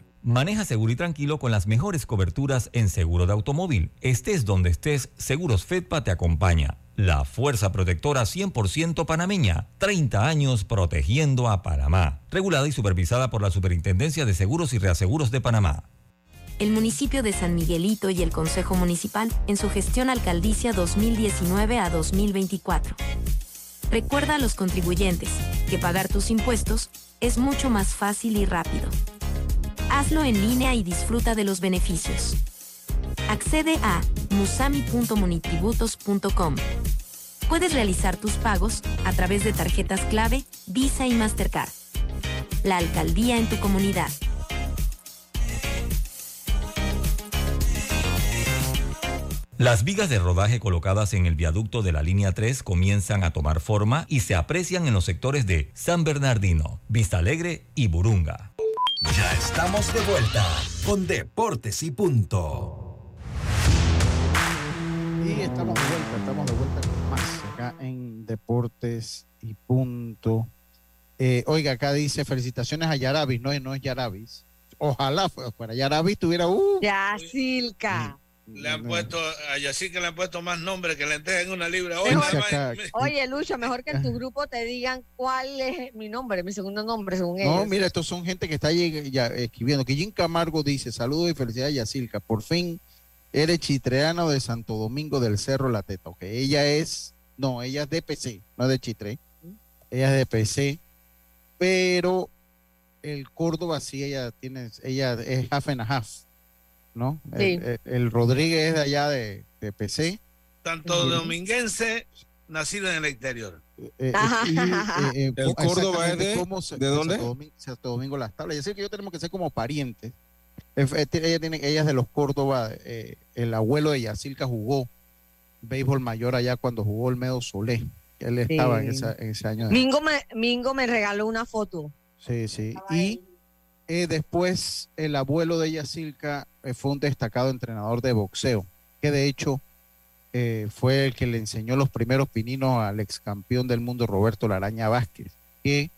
Maneja seguro y tranquilo con las mejores coberturas en seguro de automóvil. Estés donde estés, Seguros Fedpa te acompaña. La fuerza protectora 100% panameña. 30 años protegiendo a Panamá. Regulada y supervisada por la Superintendencia de Seguros y Reaseguros de Panamá. El municipio de San Miguelito y el Consejo Municipal en su gestión alcaldicia 2019 a 2024. Recuerda a los contribuyentes que pagar tus impuestos es mucho más fácil y rápido. Hazlo en línea y disfruta de los beneficios. Accede a musami.monitributos.com. Puedes realizar tus pagos a través de tarjetas clave, Visa y Mastercard. La alcaldía en tu comunidad. Las vigas de rodaje colocadas en el viaducto de la línea 3 comienzan a tomar forma y se aprecian en los sectores de San Bernardino, Vista Alegre y Burunga. Ya estamos de vuelta con Deportes y Punto. Y estamos de vuelta, estamos de vuelta con más acá en Deportes y Punto. Eh, oiga, acá dice felicitaciones a Yarabis, no, no es Yarabis. Ojalá fuera, Yarabis tuviera uh, Ya, Silca. Le han puesto, a Yacica le han puesto más nombres que le entregan una libra. Dice Oye, Lucho, mejor que en tu grupo te digan cuál es mi nombre, mi segundo nombre, según No, ellos. mira, estos son gente que está lleg- ya escribiendo. Que Jim Camargo dice: Saludos y felicidades, Yacilca. Por fin eres chitreano de Santo Domingo del Cerro La Teta. Ok, ella es, no, ella es de PC, no es de Chitre. Ella es de PC, pero el Córdoba sí, ella tiene, ella es half and a half, ¿no? Sí. El, el- el Rodríguez es de allá de, de PC. Tanto dominguense, nacido en el exterior. Eh, eh, y, eh, eh, ¿El Córdoba es de- cómo se- de dónde? Santo Domingo, Santo Domingo Las Tablas. Ya sé que yo tenemos que ser como parientes. Ella, tiene, ella es de los Córdoba. eh, el abuelo de Yacilca jugó béisbol mayor allá cuando jugó Olmedo Solé. Él estaba en, Sí. esa- en ese año. de- Mingo me, Mingo me regaló una foto. Sí, sí. Y eh, después el abuelo de Yacilca eh, fue un destacado entrenador de boxeo, que de hecho eh, fue el que le enseñó los primeros pininos al ex campeón del mundo Roberto Laraña Vázquez, que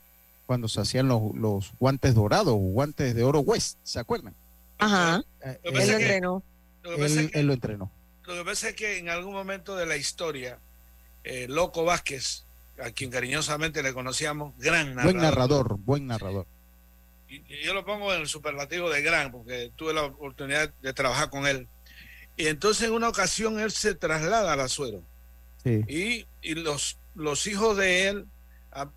cuando se hacían los, los guantes dorados, guantes de oro West, ¿se acuerdan? Ajá. Eh, Lo él, que pasa Él lo que- entrenó. Lo él- que- él lo entrenó. Lo que pasa es que en algún momento de la historia, eh, Loco Vázquez, a quien cariñosamente le conocíamos, gran narrador. Buen narrador, buen narrador. Yo lo pongo en el superlativo de gran, porque tuve la oportunidad de trabajar con él. Y entonces en una ocasión él se traslada al Azuero. Sí. Y, y los, los hijos de él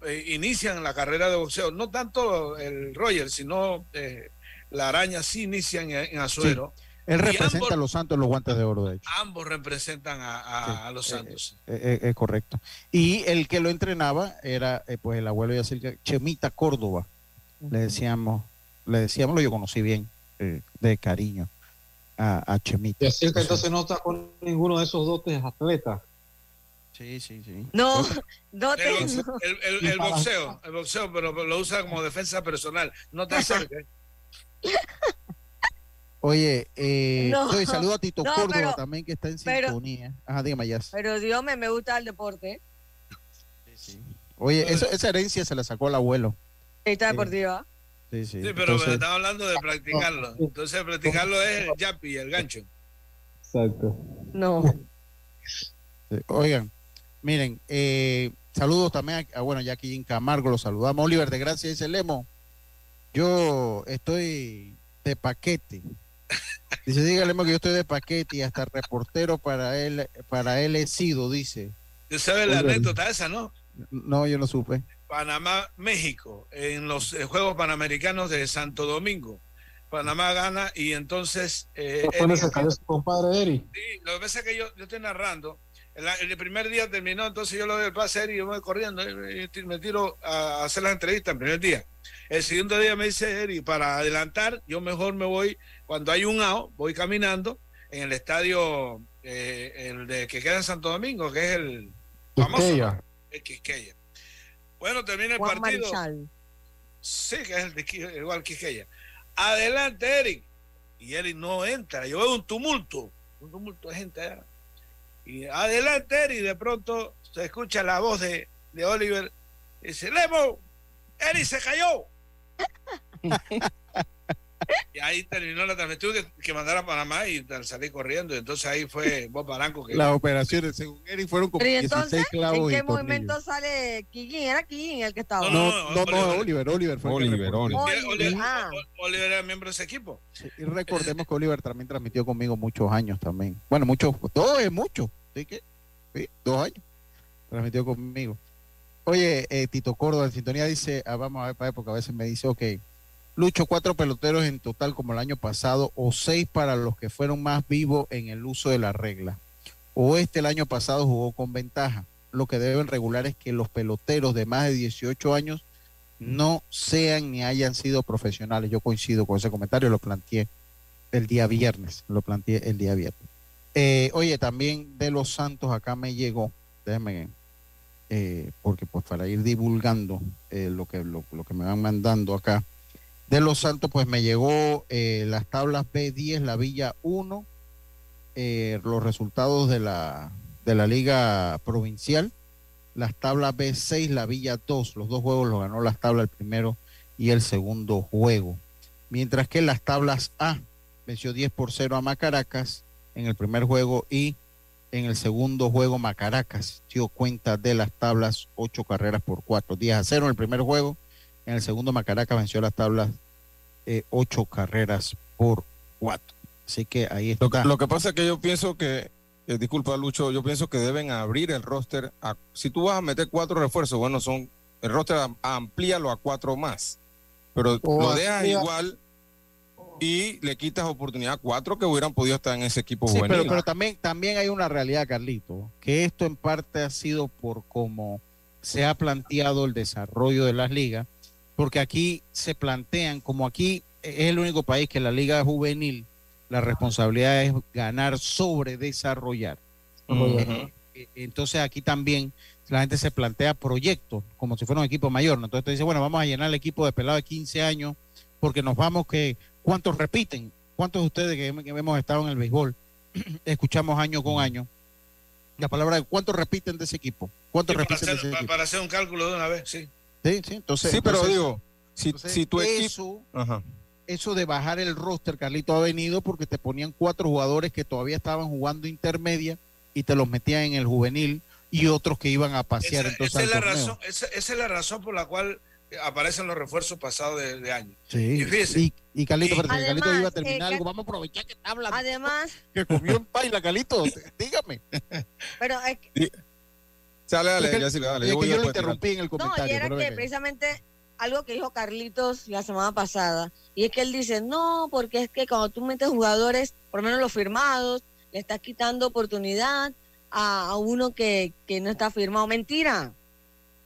eh, inician la carrera de boxeo. No tanto el Roger, sino eh, la araña sí inician en, en Azuero. Él representa ambos- a los Santos en los guantes de oro, de hecho. Ambos representan a, a- a los Santos. Eh, eh, eh, correcto. Y el que lo entrenaba era eh, pues el abuelo de Yacilca, Chemita Córdoba. Le decíamos, le decíamos, lo yo conocí bien, eh, de cariño a, a Chemita. Y así que Entonces- no está con ninguno de esos dotes atletas. Sí, sí, sí. No, *laughs* no El, te. el- el- el boxeo, el boxeo, pero lo usa como defensa personal. No te acerques. *laughs* Oye, eh, No, saludo a Tito no, Córdoba pero- también que está en pero- sintonía. Ajá, dígame ya. Pero Dios me, me gusta el deporte. Oye, esa, esa herencia se la sacó el abuelo. Esta deportiva. Sí, sí. Sí, pero Entonces- estaba hablando de practicarlo. Entonces, practicarlo es el yapi, el gancho. Exacto. No. *laughs* Oigan, miren, eh, saludos también a, a, bueno, ya aquí en Camargo lo saludamos. Oliver de Gracia dice Lemo, yo estoy de paquete. Dice, dígale Lemo que yo estoy de paquete y hasta reportero para él, para él he sido, dice. Tú sabes la anécdota esa, ¿no? No, yo no supe. Panamá, México, en los eh, Juegos Panamericanos de Santo Domingo. Panamá gana y entonces... eh, Eric- cayó su compadre Eri. Sí, lo que pasa es que yo, yo estoy narrando. El, el primer día terminó, entonces yo le doy el pase a y yo voy corriendo y y me tiro a hacer las entrevistas el primer día. El siguiente día me dice Eric, para adelantar, yo mejor me voy, cuando hay un out, voy caminando en el estadio, eh, el de que queda en Santo Domingo, que es el famoso, Quisqueya. el Quisqueya. Bueno, termina el Juan partido. Marichal. Sí, que es el de igual Quisqueya. Adelante, Eric. Y Eric no entra. Yo veo un tumulto. Un tumulto de gente allá. Y adelante, Eric. De pronto se escucha la voz de, de Oliver. Y dice, Lemo, Eric se cayó. *laughs* y ahí terminó la transmisión. Tuve que, que mandar a Panamá y salí corriendo. Y entonces ahí fue Bob Baranco que... Las operaciones, según Eric, fueron como ¿y 16 entonces, clavos ¿en qué movimiento sale Kikín? Era Kikín el que estaba. No, no, no, Oliver, Oliver fue que Oliver, reportó. Oliver. Oliver, Ah. Oliver era miembro de ese equipo. Y recordemos que Oliver también transmitió conmigo muchos años también. Bueno, muchos, dos es mucho. ¿Sí que? Sí, dos años. Transmitió conmigo. Oye, eh, Tito Córdoba en sintonía dice, ah, vamos a ver para porque a veces me dice, ok, Lucho, cuatro peloteros en total como el año pasado, o seis para los que fueron más vivos en el uso de la regla. O este el año pasado jugó con ventaja. Lo que deben regular es que los peloteros de más de 18 años no sean ni hayan sido profesionales. Yo coincido con ese comentario, lo planteé el día viernes, lo planteé el día viernes. Eh, oye, también de los Santos acá me llegó, déjeme, eh, porque pues para ir divulgando eh, lo, que, lo que me van mandando acá. De los Santos pues me llegó eh, las tablas B10, la Villa 1, eh, los resultados de la, de la Liga Provincial, las tablas B6, la Villa 2, los dos juegos los ganó las tablas el primero y el segundo juego. Mientras que las tablas A venció 10 por 0 a Macaracas en el primer juego y en el segundo juego Macaracas dio cuenta de las tablas 8 carreras por 4, 10 a 0 en el primer juego, en el segundo Macaracas venció las tablas 8 carreras por 4. Así que ahí está. Lo, que- lo que pasa es que yo pienso que, eh, disculpa Lucho, yo pienso que deben abrir el roster. A, si tú vas a meter cuatro refuerzos, bueno, son el roster am- amplíalo a cuatro más. Pero lo dejas igual y le quitas oportunidad a cuatro que hubieran podido estar en ese equipo Sí, juvenil. pero, pero también, también hay una realidad, Carlito, que esto en parte ha sido por cómo se ha planteado el desarrollo de las ligas, porque aquí se plantean, como aquí es el único país que la liga juvenil, la responsabilidad es ganar sobre desarrollar. Ujú. Eh, Entonces aquí también la gente se plantea proyectos como si fuera un equipo mayor. ¿no? Entonces te dice, bueno, vamos a llenar el equipo de pelado de 15 años porque nos vamos que, ¿cuántos repiten? ¿Cuántos de ustedes que, que hemos estado en el béisbol *clears throat* escuchamos año con año la palabra de cuántos repiten de ese equipo? ¿Cuántos Sí, para, repiten de ese equipo? para hacer un cálculo de una vez, sí. Sí, sí, entonces. sí, pero entonces- digo, si, entonces, si tu equipo... eso, Ajá. eso de bajar el roster, Carlito, ha venido porque te ponían cuatro jugadores que todavía estaban jugando intermedia y te los metían en el juvenil y otros que iban a pasear Esa, entonces esa es la razón, esa, esa es la razón por la cual aparecen los refuerzos pasados de, de año. Sí. Y fíjese, Y, y Carlito, y- espérate, que Carlito Además, iba a terminar eh, algo. Ca- Vamos a aprovechar que está hablando. Además, Que comió en baila, Carlito. *laughs* Dígame. pero es que, Sale, dale, Porque- ya sí, dale. es yo voy que yo lo interrumpí en el no, y comentario. era que precisamente algo que dijo Carlitos la semana pasada, y es que él dice, no, porque es que cuando tú metes jugadores, por lo menos los firmados, le estás quitando oportunidad a, a uno que, que no está firmado. Mentira,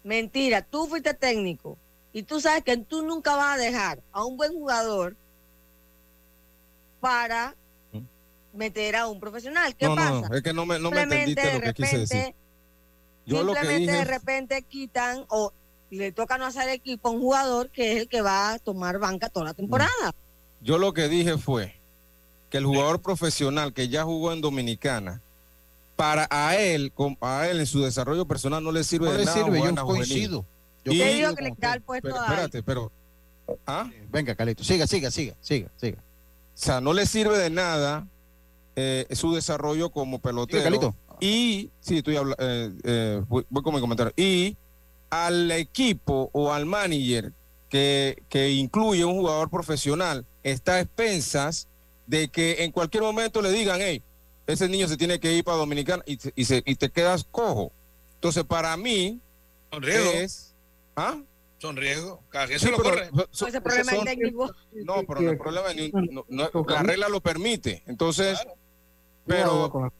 mentira, tú fuiste técnico y tú sabes que tú nunca vas a dejar a un buen jugador para meter a un profesional. ¿Qué no, pasa? no, es que no me, no me entendiste lo que quise decir. Yo simplemente de repente quitan o le toca no hacer equipo a un jugador que es el que va a tomar banca toda la temporada. yo lo que dije fue que el jugador profesional que ya jugó en Dominicana, para a él, a él en su desarrollo personal no le sirve No de le nada sirve, yo coincido. Yo Y- digo que le usted. el puesto Pero, a espérate, pero ¿ah? Venga, Carlito, siga, siga, siga, siga, siga. O sea, no le sirve de nada eh, su desarrollo como Siga, pelotero. Y, sí, estoy hablando, voy, voy con mi comentario. Y al equipo o al manager que, que incluye un jugador profesional está a expensas de que en cualquier momento le digan, hey, ese niño se tiene que ir para Dominicana y, te- y, se- y te quedas cojo. Entonces, para mí Son riesgos. es... ¿Ah? Son riesgos. Sí, se lo pero- corre. so- Con ese problema son- técnico. no, pero no hay problema, no- no- la regla lo permite. Entonces, pero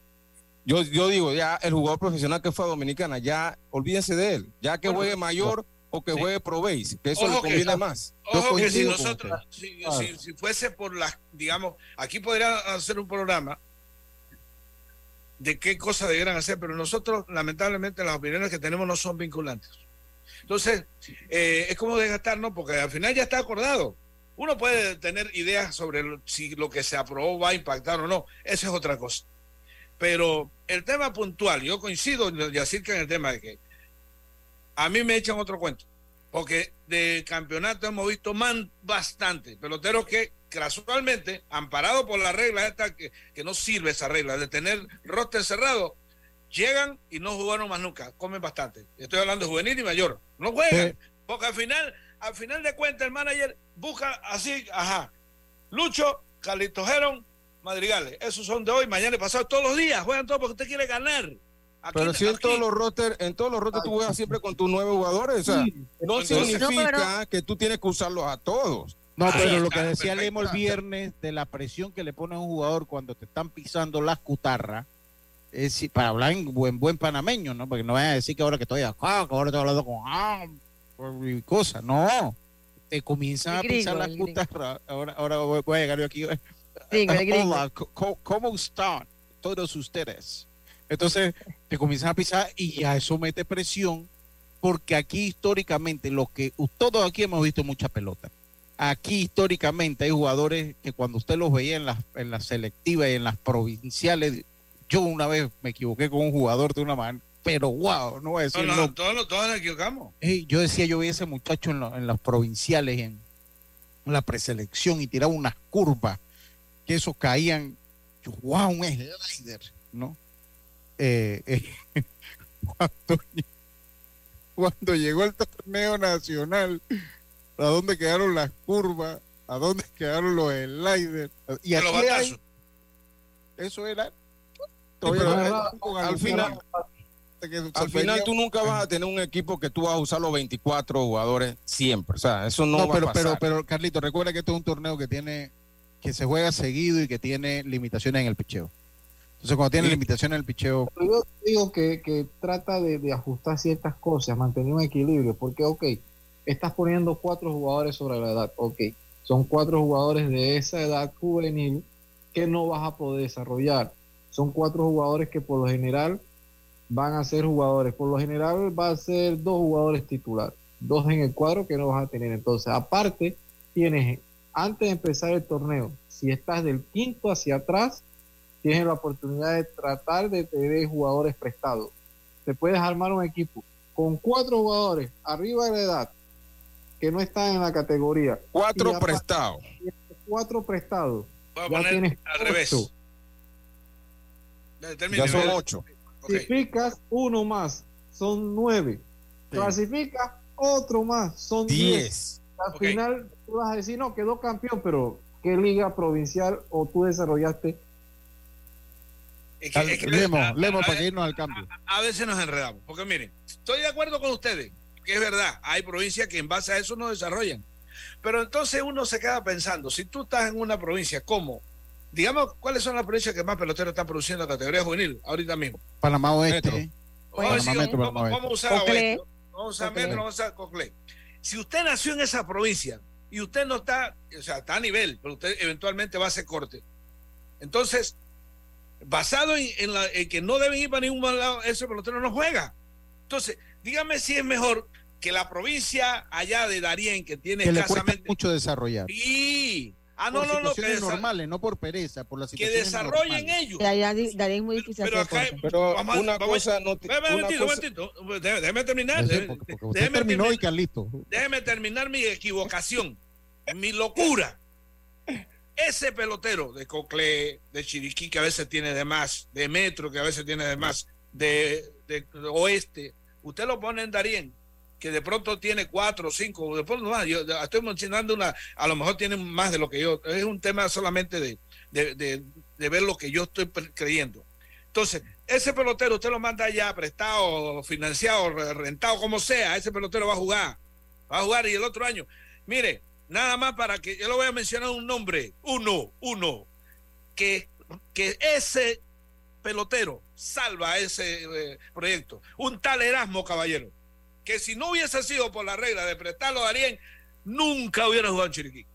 yo, yo digo, ya el jugador profesional que fue a Dominicana, ya olvídense de él. Ya que Bueno, juegue mayor, o que juegue Pro Base, que eso le que- conviene más. Ojo que si nosotros, si, Claro. si- si fuese por las, digamos, aquí podría hacer un programa de qué cosas debieran hacer, pero nosotros, lamentablemente, las opiniones que tenemos no son vinculantes. Entonces, eh, es como desgastarnos, porque al final ya está acordado. Uno puede tener ideas sobre si lo que se aprobó va a impactar o no, eso es otra cosa. Pero el tema puntual, yo coincido, Yacir, que en el tema de que a mí me echan otro cuento. Porque de campeonato hemos visto man bastante. Peloteros que casualmente, amparado por la regla esta, que, que no sirve esa regla de tener roster cerrado, llegan y no jugaron más nunca. Comen bastante. Estoy hablando de juvenil y mayor. No juegan. Porque al final, al final de cuentas, el manager busca así, ajá. Lucho, Carlitos Geron, Madrigales. Esos son de hoy, mañana y pasado, todos los días. Juegan todos porque usted quiere ganar. Aquí- Pero si en aquí- todos los rosters, en todos los rosters tú juegas siempre con tus nueve jugadores, o sea, no Entonces- significa No, pero- que tú tienes que usarlos a todos. No, Ahí pero lo que decía perfecto. Lemo el viernes de la presión que le pone a un jugador cuando te están pisando las cutarras, es si- para hablar en buen, buen panameño, ¿no? Porque no vayan a decir que ahora que estoy acá, que ahora estoy hablando con ah, cosas. No, te comienzan a pisar las cutarras. Ahora, ahora voy, voy a llegar yo aquí. Gringo, el gringo. Hola, co- co- ¿cómo están todos ustedes? Entonces te comienzan a pisar y ya eso mete presión porque aquí históricamente lo que todos aquí hemos visto mucha pelota. Aquí históricamente hay jugadores que cuando usted los veía en las en las selectivas y en las provinciales, yo una vez me equivoqué con un jugador de una manera, pero wow, no voy a decir No, no, todos, nos- todos nos equivocamos. Yo decía, yo vi ese muchacho en, lo- en las provinciales, en, en la preselección y tiraba unas curvas que esos caían, yo, wow, un slider, ¿no? Eh, eh, *laughs* cuando, cuando llegó el torneo nacional, ¿a dónde quedaron las curvas? ¿A dónde quedaron los sliders? Y aquí hay- eso era... pero Todavía- al- al final- Al final tú nunca vas a tener un equipo que tú vas a usar los 24 jugadores siempre. O sea, eso no, No, va pero, a pero, pasar. pero, Carlito, recuerda que esto es un torneo que tiene, que se juega seguido y que tiene limitaciones en el picheo. Entonces, cuando tiene limitaciones en el picheo, Pero yo digo que, que trata de, de ajustar ciertas cosas, mantener un equilibrio, porque, ok, estás poniendo cuatro jugadores sobre la edad, ok, son cuatro jugadores de esa edad juvenil que no vas a poder desarrollar. Son cuatro jugadores que por lo general van a ser jugadores, por lo general va a ser dos jugadores titular, dos en el cuadro que no vas a tener. Entonces, aparte, tienes, antes de empezar el torneo, si estás del quinto hacia atrás, tienes la oportunidad de tratar de tener jugadores prestados. Te puedes armar un equipo con cuatro jugadores arriba de la edad que no están en la categoría. Cuatro prestados. Cuatro prestados. Voy a Ya poner tienes al revés. Termine, Ya son ocho. Clasificas uno más, son nueve. Clasificas otro más, son diez. Diez. Al final tú vas a decir, no, quedó campeón, pero ¿qué liga provincial o tú desarrollaste? Es que- es que- Lemo, a- Lemo, a- para que irnos al cambio. a veces nos enredamos. Porque miren, estoy de acuerdo con ustedes, que es verdad, hay provincias que en base a eso no desarrollan. Pero entonces uno se queda pensando, si tú estás en una provincia, ¿cómo? Digamos, ¿cuáles son las provincias que más peloteros están produciendo en la categoría juvenil ahorita mismo? Panamá Oeste. Vamos a usar. Oeste, vamos a usar. Metro, vamos a usar Coclé. Si usted nació en esa provincia y usted no está, o sea, está a nivel, pero usted eventualmente va a hacer corte. Entonces, basado en, en la- en que no deben ir para ningún lado, ese pelotero no juega. Entonces, dígame si es mejor que la provincia allá de Darien, que tiene Que le cuesta escasamente... mucho desarrollar. Sí. Ah, no, por no, que, situaciones normales, no por pereza, por las que situaciones desarrollen normales. ellos. Es muy difícil Pero hacer acá. Pero vamos una vamos cosa no te- Déjame, una momentito, cosa- momentito. Déjeme, terminar. Yo sé, déjeme- porque- porque usted déjeme terminó terminar- y Carlito. déjeme terminar mi equivocación, mi locura. Ese pelotero de Cocle, de Chiriquí, que a veces tiene de más, de Metro, que a veces tiene de más, de, de Oeste, usted lo pone en Darien, que de pronto tiene cuatro o cinco, de pronto más. Yo estoy mencionando una, a lo mejor tiene más de lo que yo. Es un tema solamente de, de, de- ver lo que yo estoy creyendo. Entonces, ese pelotero usted lo manda allá prestado, financiado, re- rentado, como sea, ese pelotero va a jugar. Va a jugar y el otro año. Mire, nada más para que yo le voy a mencionar un nombre, uno, uno, que, que ese pelotero salva ese eh, proyecto. Un tal Erasmo Caballero, que si no hubiese sido por la regla de prestarlo a Darien, nunca hubiera jugado en Chiriquí.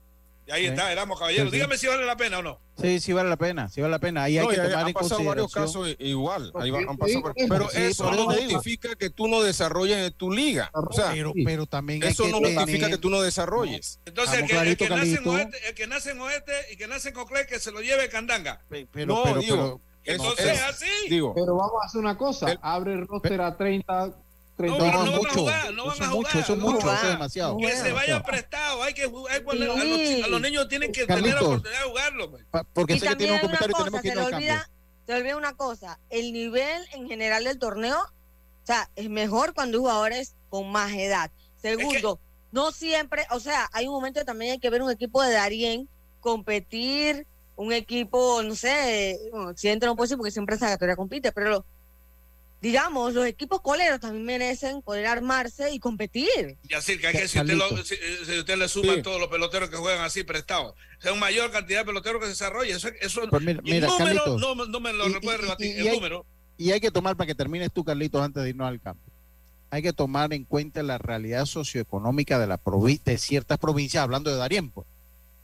Y ahí Sí. está, éramos caballeros. Sí, sí. Dígame si vale la pena o no. Sí, sí vale la pena, sí vale la pena. Ahí hay No, que y tomar han en pasado varios casos igual. Ahí va- han pasado pero sí, eso no justifica que tú no desarrolles en tu liga. O sea, pero, pero también hay eso que no justifica tener- que tú no desarrolles. Entonces, el que, el, que nace en oeste, el que nace en oeste y que nace en Coclé, que se lo lleve Candanga. Pero, no, pero- digo, pero- Entonces, es- así. digo, Pero vamos a hacer una cosa. Abre el roster a 30. 30 No, no a mucho. jugar, no van Eso a mucho, jugar. eso es no mucho, eso es demasiado. Que se Demasiado. vayan prestados. Hay que jugar, hay que a, los, Sí. a los niños tienen que tener la oportunidad de jugarlo. pues. Pa- Porque y sé que también tiene un comentario y cosa, tenemos que se ir al cambio. se olvida una cosa, el nivel en general del torneo, o sea, es mejor cuando hay jugadores con más edad. Segundo, no siempre, o sea, hay un momento que también hay que ver un equipo de Darien competir, un equipo, no sé, bueno, accidente no puede ser porque siempre esa categoría compite, pero lo- digamos, los equipos coleros también merecen poder armarse y competir. Y así que hay que, si usted, lo- si, si usted le suma Sí. todos los peloteros que juegan así prestados, o sea, una mayor cantidad de peloteros que se desarrolla. Eso, eso Pues mira, y mira, número, Carlitos. no, no me lo Y- y- puede y- rebatir. y el hay- número. Y hay que tomar, para que termines tú, Carlitos, antes de irnos al campo, hay que tomar en cuenta la realidad socioeconómica de, la provi- de ciertas provincias, hablando de Darien, pues,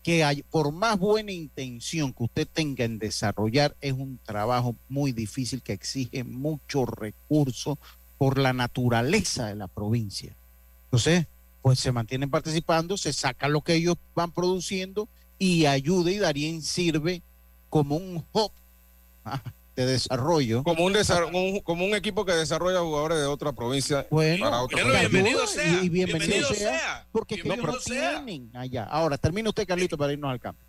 que hay, por más buena intención que usted tenga en desarrollar, es un trabajo muy difícil que exige mucho recurso por la naturaleza de la provincia. Entonces, pues se mantienen participando, se saca lo que ellos van produciendo y ayuda y Darien sirve como un hub *laughs* ah, de desarrollo. como un, desar- un- como un equipo que desarrolla jugadores de otra provincia Bueno, para otra que provincia. bienvenido sea, y bienvenido, bienvenido sea, sea, porque que ellos bienvenido no sea. tienen allá. Ahora, termina usted, Carlito, para irnos al campo.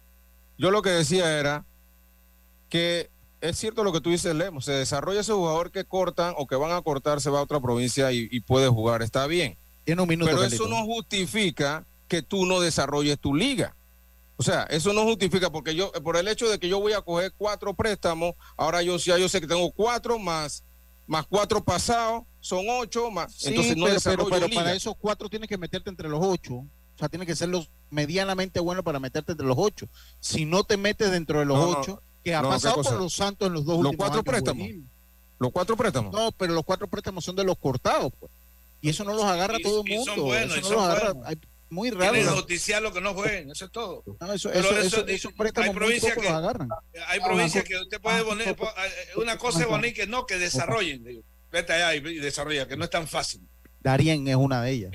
Yo lo que decía era que es cierto lo que tú dices, Lemos, se desarrolla ese jugador que cortan o que van a cortar, se va a otra provincia y, y puede jugar, está bien. Tiene un minuto, Pero Carlito. eso no justifica que tú no desarrolles tu liga. O sea, eso no justifica porque yo, por el hecho de que yo voy a coger cuatro préstamos, ahora yo ya yo sé que tengo cuatro más, más cuatro pasados, son ocho más. Sí, entonces no pero, desarrollo pero, para esos cuatro tienes que meterte entre los ocho. O sea, tiene que ser los medianamente buenos para meterte entre los ocho. Si no te metes dentro de los No, no, ocho, que ha no, ¿qué pasado con los Santos en los dos Los últimos cuatro años préstamos. Los cuatro préstamos. No, pero los cuatro préstamos son de los cortados, pues. Y eso no los agarra Y- todo el y mundo. son buenos, eso y no son los agarra. Hay- muy raro. Tienen ¿no? que justiciar lo que no jueguen, eso es todo. No, eso, Pero eso, eso hay provincias que- agarran. Hay provincias que usted puede poner, po- eh, una cosa es bonita que no, que desarrollen. digo. Vete allá y, desarrolla, que no es tan fácil. Darien es una de ellas.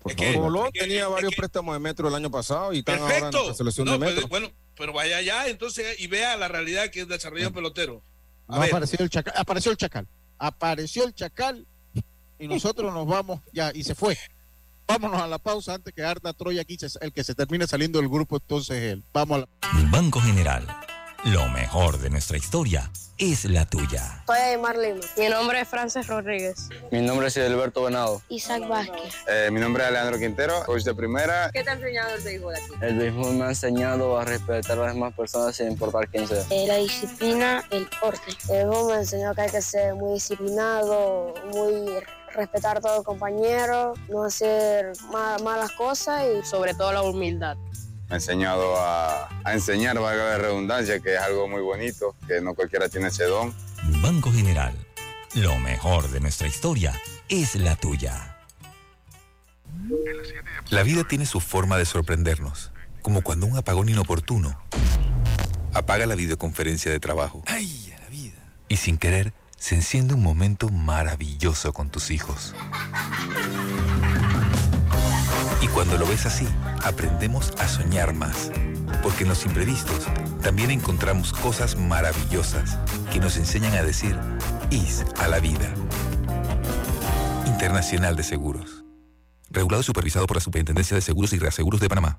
Por Es que-. Colón es que- tenía es varios que- préstamos de metro el año pasado y están ahora en Perfecto. la selección No, de pues, metro. bueno, pero vaya allá entonces y vea la realidad que es desarrollar un pelotero. A No apareció el chacal, apareció el chacal, apareció el chacal y nosotros nos vamos ya y se fue. Vámonos a la pausa antes que arda Troya aquí, el que se termine saliendo del grupo entonces es él. Vamos a la Banco General. Lo mejor de nuestra historia es la tuya. Soy Aymar Lima. Mi nombre es Frances Rodríguez. Mi nombre es Alberto Venado. Isaac Vázquez. Eh, mi nombre es Alejandro Quintero, coach de primera. ¿Qué te ha enseñado el béisbol aquí? El béisbol me ha enseñado a respetar a las demás personas sin importar quién sea. Eh, la disciplina, el porte. El béisbol me enseñó que hay que ser muy disciplinado, muy respetar a todos los compañeros, no hacer ma- malas cosas y Sobre todo la humildad. Me ha enseñado a, a enseñar, valga la redundancia, que es algo muy bonito, que no cualquiera tiene ese don. Banco General. Lo mejor de nuestra historia es la tuya. La vida tiene su forma de sorprendernos, como cuando un apagón inoportuno apaga la videoconferencia de trabajo. ¡Ay, a la vida! Y sin querer, se enciende un momento maravilloso con tus hijos. Y cuando lo ves así, aprendemos a soñar más, porque en los imprevistos también encontramos cosas maravillosas que nos enseñan a decir IS a la vida. Internacional de Seguros. Regulado y supervisado por la Superintendencia de Seguros y Reaseguros de Panamá.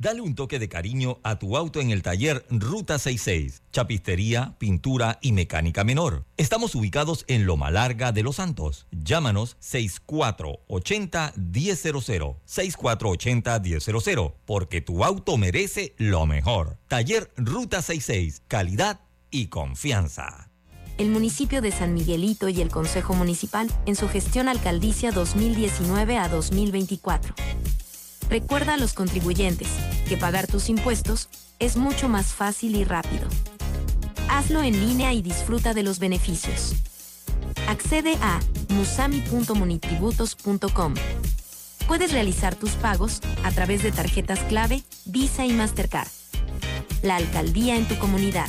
Dale un toque de cariño a tu auto en el taller Ruta 66. Chapistería, pintura y mecánica menor. Estamos ubicados en Loma Larga de Los Santos. Llámanos 6480-1000. 6480-1000. Porque tu auto merece lo mejor. Taller Ruta 66. Calidad y confianza. El municipio de San Miguelito y el Consejo Municipal en su gestión alcaldicia 2019 a 2024. Recuerda a los contribuyentes que pagar tus impuestos es mucho más fácil y rápido. Hazlo en línea y disfruta de los beneficios. Accede a musami.munitributos.com. Puedes realizar tus pagos a través de tarjetas clave, Visa y Mastercard. La alcaldía en tu comunidad.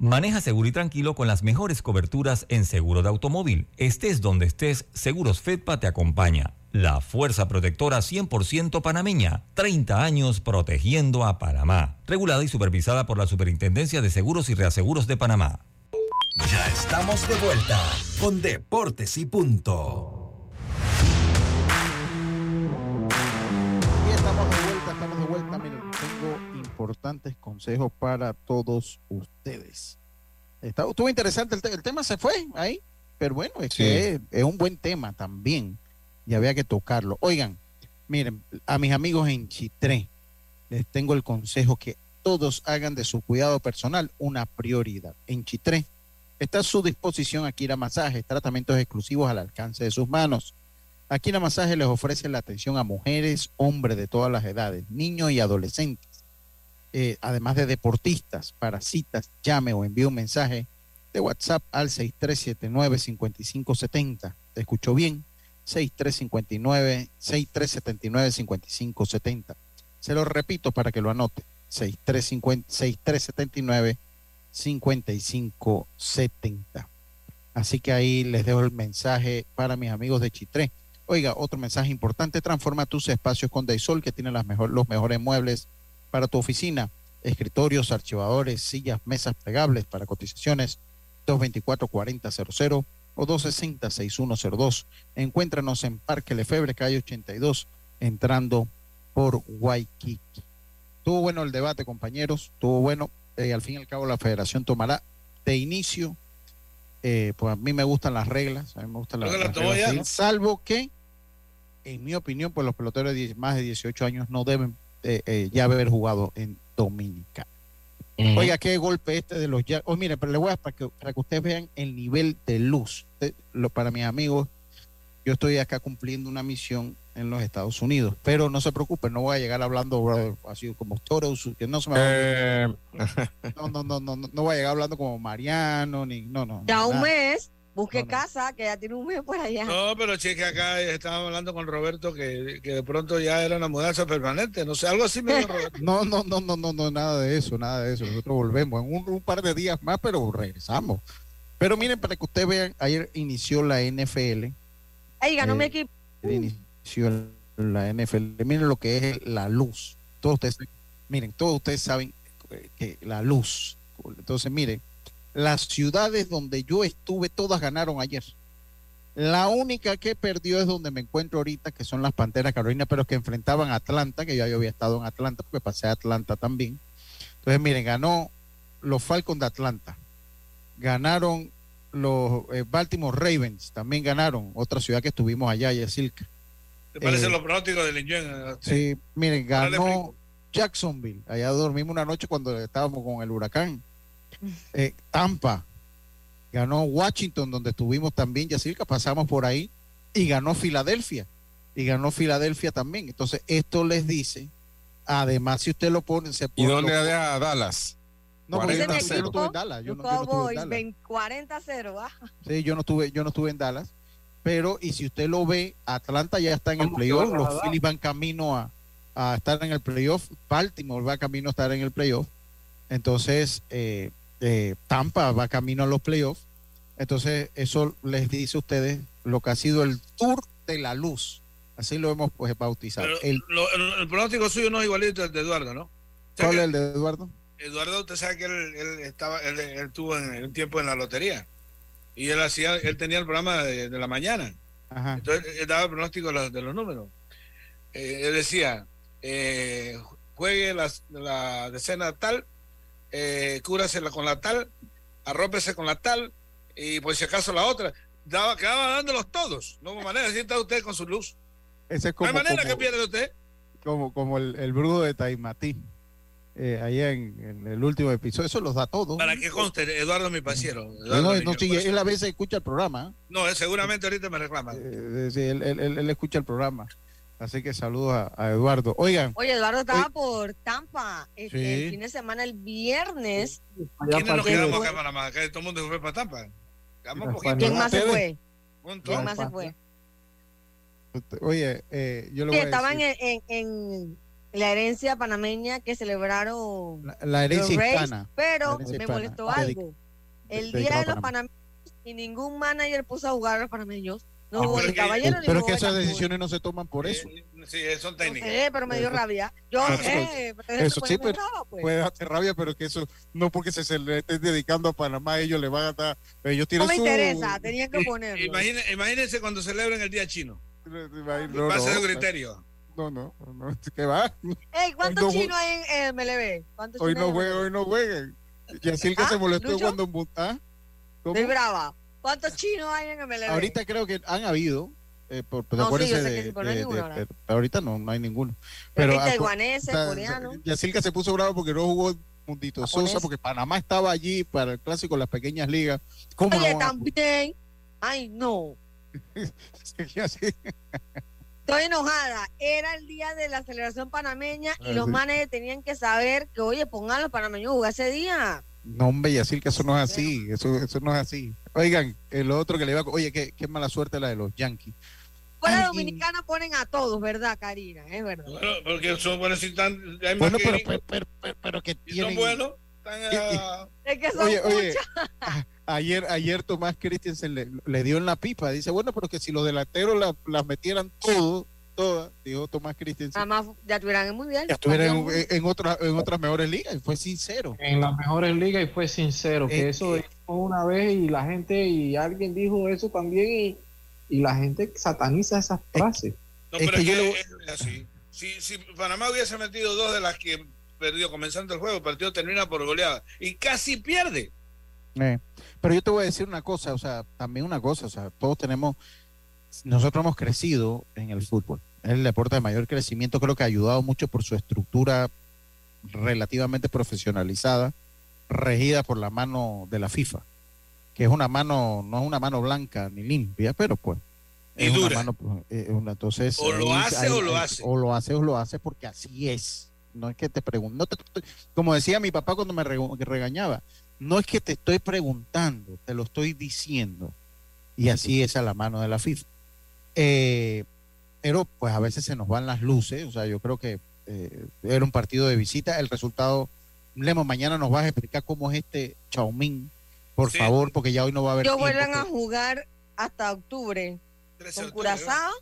Maneja seguro y tranquilo con las mejores coberturas en seguro de automóvil. Estés donde estés, Seguros Fedpa te acompaña. La fuerza protectora 100% panameña. 30 años protegiendo a Panamá. Regulada y supervisada por la Superintendencia de Seguros y Reaseguros de Panamá. Ya estamos de vuelta con Deportes y Punto. Importantes consejos para todos ustedes. Está, estuvo interesante, el, te- el tema se fue ahí, pero bueno, es Sí. que es, es un buen tema también y había que tocarlo. Oigan, miren, a mis amigos en Chitré, les tengo el consejo que todos hagan de su cuidado personal una prioridad. En Chitré está a su disposición Akira Masajes, tratamientos exclusivos al alcance de sus manos. Akira Masaje les ofrece la atención a mujeres, hombres de todas las edades, niños y adolescentes, eh, además de deportistas. Para citas, llame o envíe un mensaje de WhatsApp al 6379-5570. ¿Te escuchó bien? 6359 6379-5570. Se lo repito para que lo anote. 6350 6379 5570. Así que ahí les dejo el mensaje para mis amigos de Chitré. Oiga, otro mensaje importante, transforma tus espacios con Daisol, que tiene las mejor, los mejores muebles para tu oficina, escritorios, archivadores, sillas, mesas plegables para cotizaciones 224-4000 o 260-6102. Encuéntranos en Parque Lefebre, calle 82, entrando por Waikiki. Estuvo bueno el debate, compañeros, estuvo bueno. Eh, al fin y al cabo, la federación tomará de inicio. eh, pues a mí me gustan las reglas, a mí me gustan las, la reglas, ya, sí, ¿no? salvo que, en mi opinión, pues los peloteros de más de 18 años no deben eh, eh, ya haber jugado en Dominicana. Oiga, qué golpe este de los ya. Oh, mire, pero le voy a para que, para que ustedes vean el nivel de luz. Lo, para mis amigos, yo estoy acá cumpliendo una misión en los Estados Unidos, pero no se preocupen, no voy a llegar hablando brother, así como toros, que no se me Eh, no, no, no, no, no, no voy a llegar hablando como Mariano, ni no, no. Ya un mes, busque casa, que ya tiene un mes por allá. No, pero cheque acá, estábamos hablando con Roberto que, que de pronto ya era una mudanza permanente, no sé, algo así me dijo *laughs* Roberto. No, no, no, no, no, no, nada de eso, nada de eso. Nosotros volvemos en un, un par de días más, pero regresamos. Pero miren, para que ustedes vean, ayer inició la NFL. Ahí ganó Eh, mi equipo. inició la NFL. Miren lo que es la luz. Todos ustedes, miren, todos ustedes saben eh, que la luz. Entonces, miren, las ciudades donde yo estuve, todas ganaron ayer. La única que perdió es donde me encuentro ahorita, que son las Panteras Carolina, pero que enfrentaban a Atlanta, que ya yo había estado en Atlanta, porque pasé a Atlanta también. Entonces, miren, ganó los Falcons de Atlanta Ganaron los eh, Baltimore Ravens, también ganaron. Otra ciudad que estuvimos allá, Yesilka. ¿Te parecen Eh, los pronósticos del Injuen? Sí, miren, ganó. Jacksonville. Allá dormimos una noche cuando estábamos con el huracán. Eh, Tampa. Ganó Washington, donde estuvimos también, Yacirca, pasamos por ahí. Y ganó Filadelfia. Y ganó Filadelfia también. Entonces, esto les dice, además, si usted lo pone, se ¿Y pone. dónde lo- deja a Dallas? No, porque yo 40 no- yo no estuve en Dallas. Yo no, yo no estuve en Dallas. 20 40-0. ah. Sí, yo no estuve, yo no estuve en Dallas. Pero, y si usted lo ve, Atlanta ya está en el ¿Cómo que playoff, los? Phillies van camino a, a estar en el playoff, Baltimore va camino a estar en el playoff, entonces eh, eh, Tampa va camino a los playoffs, entonces eso les dice a ustedes lo que ha sido el tour de la luz, así lo hemos pues bautizado. Pero El, lo- el, el pronóstico suyo no es igualito al de Eduardo, ¿no? ¿Cuál es el de Eduardo? Eduardo, usted sabe que él, él estaba, él, él tuvo en, un tiempo en la lotería y él hacía, él tenía el programa de, de la mañana. Ajá. Entonces él daba el pronóstico de los, de los números. Eh, él decía, eh, juegue la, la decena tal, eh, cúrasela con la tal, arrópese con la tal, y por si acaso la otra. Daba, quedaba dándolos todos. No hubo manera, está usted con su luz. Ese es No hay como, manera como, que pierda usted. como, como el, el brujo de Taimatí, eh, allá en, en el último episodio, eso los da todos. Para que conste, Eduardo mi pasiero. No, Eduardo no, sí, eso- él a veces escucha el programa. no, él seguramente ahorita me reclama. eh, sí, él, él- él- él escucha el programa. Así que saludos a, a Eduardo. Oigan, Oye, Eduardo estaba por Tampa este, Sí. el fin de semana, el viernes. ¿Quiénes nos que- quedamos acá en Panamá? Que todo el mundo se fue para Tampa. ¿Quién más se fue? ¿Quién más se fue? oye, eh, yo le Que voy a estaban decir, en, en- en la herencia panameña que celebraron la, la herencia los Rays, hispana. pero La herencia me hispana. molestó Dedic- algo. El día de los panameños y ningún manager puso a jugar a los panameños. No Ah, hubo pero ni es que- caballero ni pero que esas Beckham. decisiones no se toman por eso. Sí, son No técnicas. sé, pero me dio Eso- rabia. Yo Eso- sé, pero Eso después sí, me pero enojaba, pues. puede darte rabia, pero que eso no porque se, se le estén dedicando a Panamá, ellos le van a dar. Ellos No tienen me su. interesa, tenían que ponerlo. Imagine- imagínense cuando celebren el Día Chino. No, Va a ser no, un criterio. No, no, no, *laughs* ¿qué va? Ey, ¿cuántos Hoy no- chinos hay en eh, MLB? ¿Cuántos Hoy chinos no jueguen, hoy no jueguen. Y así que Ah, se molestó Lucho. cuando. ¿Ah? ¿Cómo? Estoy brava. ¿Cuántos chinos hay en MLB? Ahorita creo que han habido. Eh, por, pues No, acuérdense de, sí, no de- ninguno de- ahora. pero ahorita no, no hay ninguno. Pero Pero hay acu- taiwaneses, coreanos. Yacirca se puso bravo porque no jugó Mundito. Sosa porque Panamá estaba allí para el clásico de las pequeñas ligas. ¿Cómo Oye, también. Ay, no. *laughs* Así. Estoy enojada. Era el día de la celebración panameña y Ah, los sí. managers tenían que saber que, oye, pongan los panameños a jugar ese día. No, hombre, Yacirca, eso no es así. Eso, eso no es así. Oigan, el otro que le iba a... Oye, qué, qué mala suerte la de los Yankees. Fuera Alguien- dominicana ponen a todos, ¿verdad, Karina? Es verdad. Bueno, porque son buenos y tan. Bueno, que pero, gringos. pero, pero, pero que son buenos. Están ah, Es que son Oye, oye, muchas. a- ayer, ayer Tomás Christensen le, le dio en la pipa. Dice, bueno, pero que si los delanteros la- las metieran todo, todas, dijo Tomás Christensen, Además, ya tuvieran el mundial. ya estuvieran en, en, otras, en otras mejores ligas. Y fue sincero. en las mejores ligas y fue sincero que Eh, eso eh. dijo una vez y la gente y alguien dijo eso también y, y la gente sataniza esas frases. No, Es pero que es yo que es así. Si, si Panamá hubiese metido dos de las que perdió comenzando el juego, el partido termina por goleada. Y casi pierde. Eh, Pero yo te voy a decir una cosa, o sea, también una cosa, o sea, todos tenemos, nosotros hemos crecido en el fútbol. Es el deporte de mayor crecimiento, creo que ha ayudado mucho por su estructura relativamente profesionalizada, regida por la mano de la FIFA, que es una mano, no es una mano blanca ni limpia, pero pues. Y es una dura. mano, pues, eh, una- entonces, O lo ahí- hace ahí- o lo ahí- hace. O lo hace o lo hace porque así es. No es que te pregunto, no como decía mi papá cuando me regañaba, no es que te estoy preguntando, te lo estoy diciendo. Y así es a la mano de la FIFA. Eh, pero pues a veces se nos van las luces, o sea, yo creo que eh, era un partido de visita, el resultado, Lemo, mañana nos vas a explicar cómo es este Chaumín, por Sí. favor, porque ya hoy no va a haber tiempo vuelven a que- jugar hasta octubre 13 de con Curazao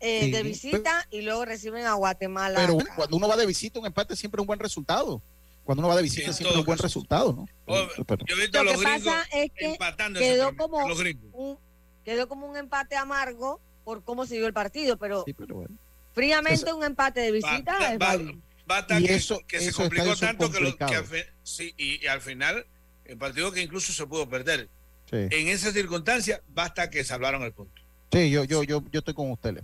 eh, Sí, de visita y luego reciben a Guatemala. Pero bueno, cuando uno va de visita, un empate siempre es un buen resultado. Cuando uno va de visita, Sí, siempre es un buen caso. resultado, ¿no? Oh, Pero- Yo he visto a Lo los que pasa es que quedó como un, quedó como un empate amargo por cómo se dio el partido, pero sí, pero bueno. fríamente un empate de visita Va- es va- válido. Basta Y que, eso- que se complicó tanto que, lo- que sí, y, y al final El partido que incluso se pudo perder. Sí, En esa circunstancia, basta que se hablaron el punto. Sí, yo, yo, yo, yo estoy con ustedes.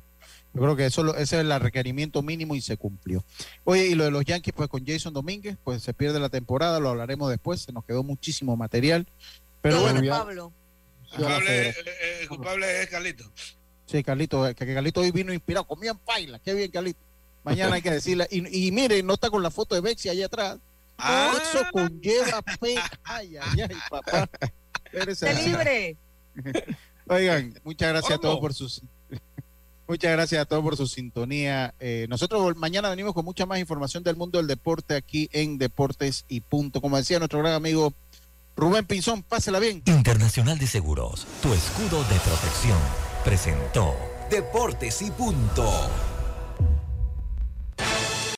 Yo creo que eso lo- ese es el requerimiento mínimo y se cumplió. Oye, y lo de los Yankees, pues con Jason Domínguez, pues se pierde la temporada, lo hablaremos después, se nos quedó muchísimo material. Pero bueno, Pablo. ya la Culpable, federación- eh, eh, el culpable es Carlito. Sí, Carlito, eh, que, Carlito hoy vino inspirado, comían paila, qué bien Carlito. Mañana hay que decirle, y, y mire, no está con la foto de Bexi allá atrás. Ah. Eso conlleva pe... Ay, ay, ay, papá. Espérese ¡De así. libre! *laughs* Oigan, muchas gracias a todos por sus *laughs* muchas gracias a todos por su sintonía. Eh, nosotros mañana venimos con mucha más información del mundo del deporte aquí en Deportes y Punto. Como decía nuestro gran amigo Rubén Pinzón, pásela bien. Internacional de Seguros, tu escudo de protección, presentó Deportes y punto.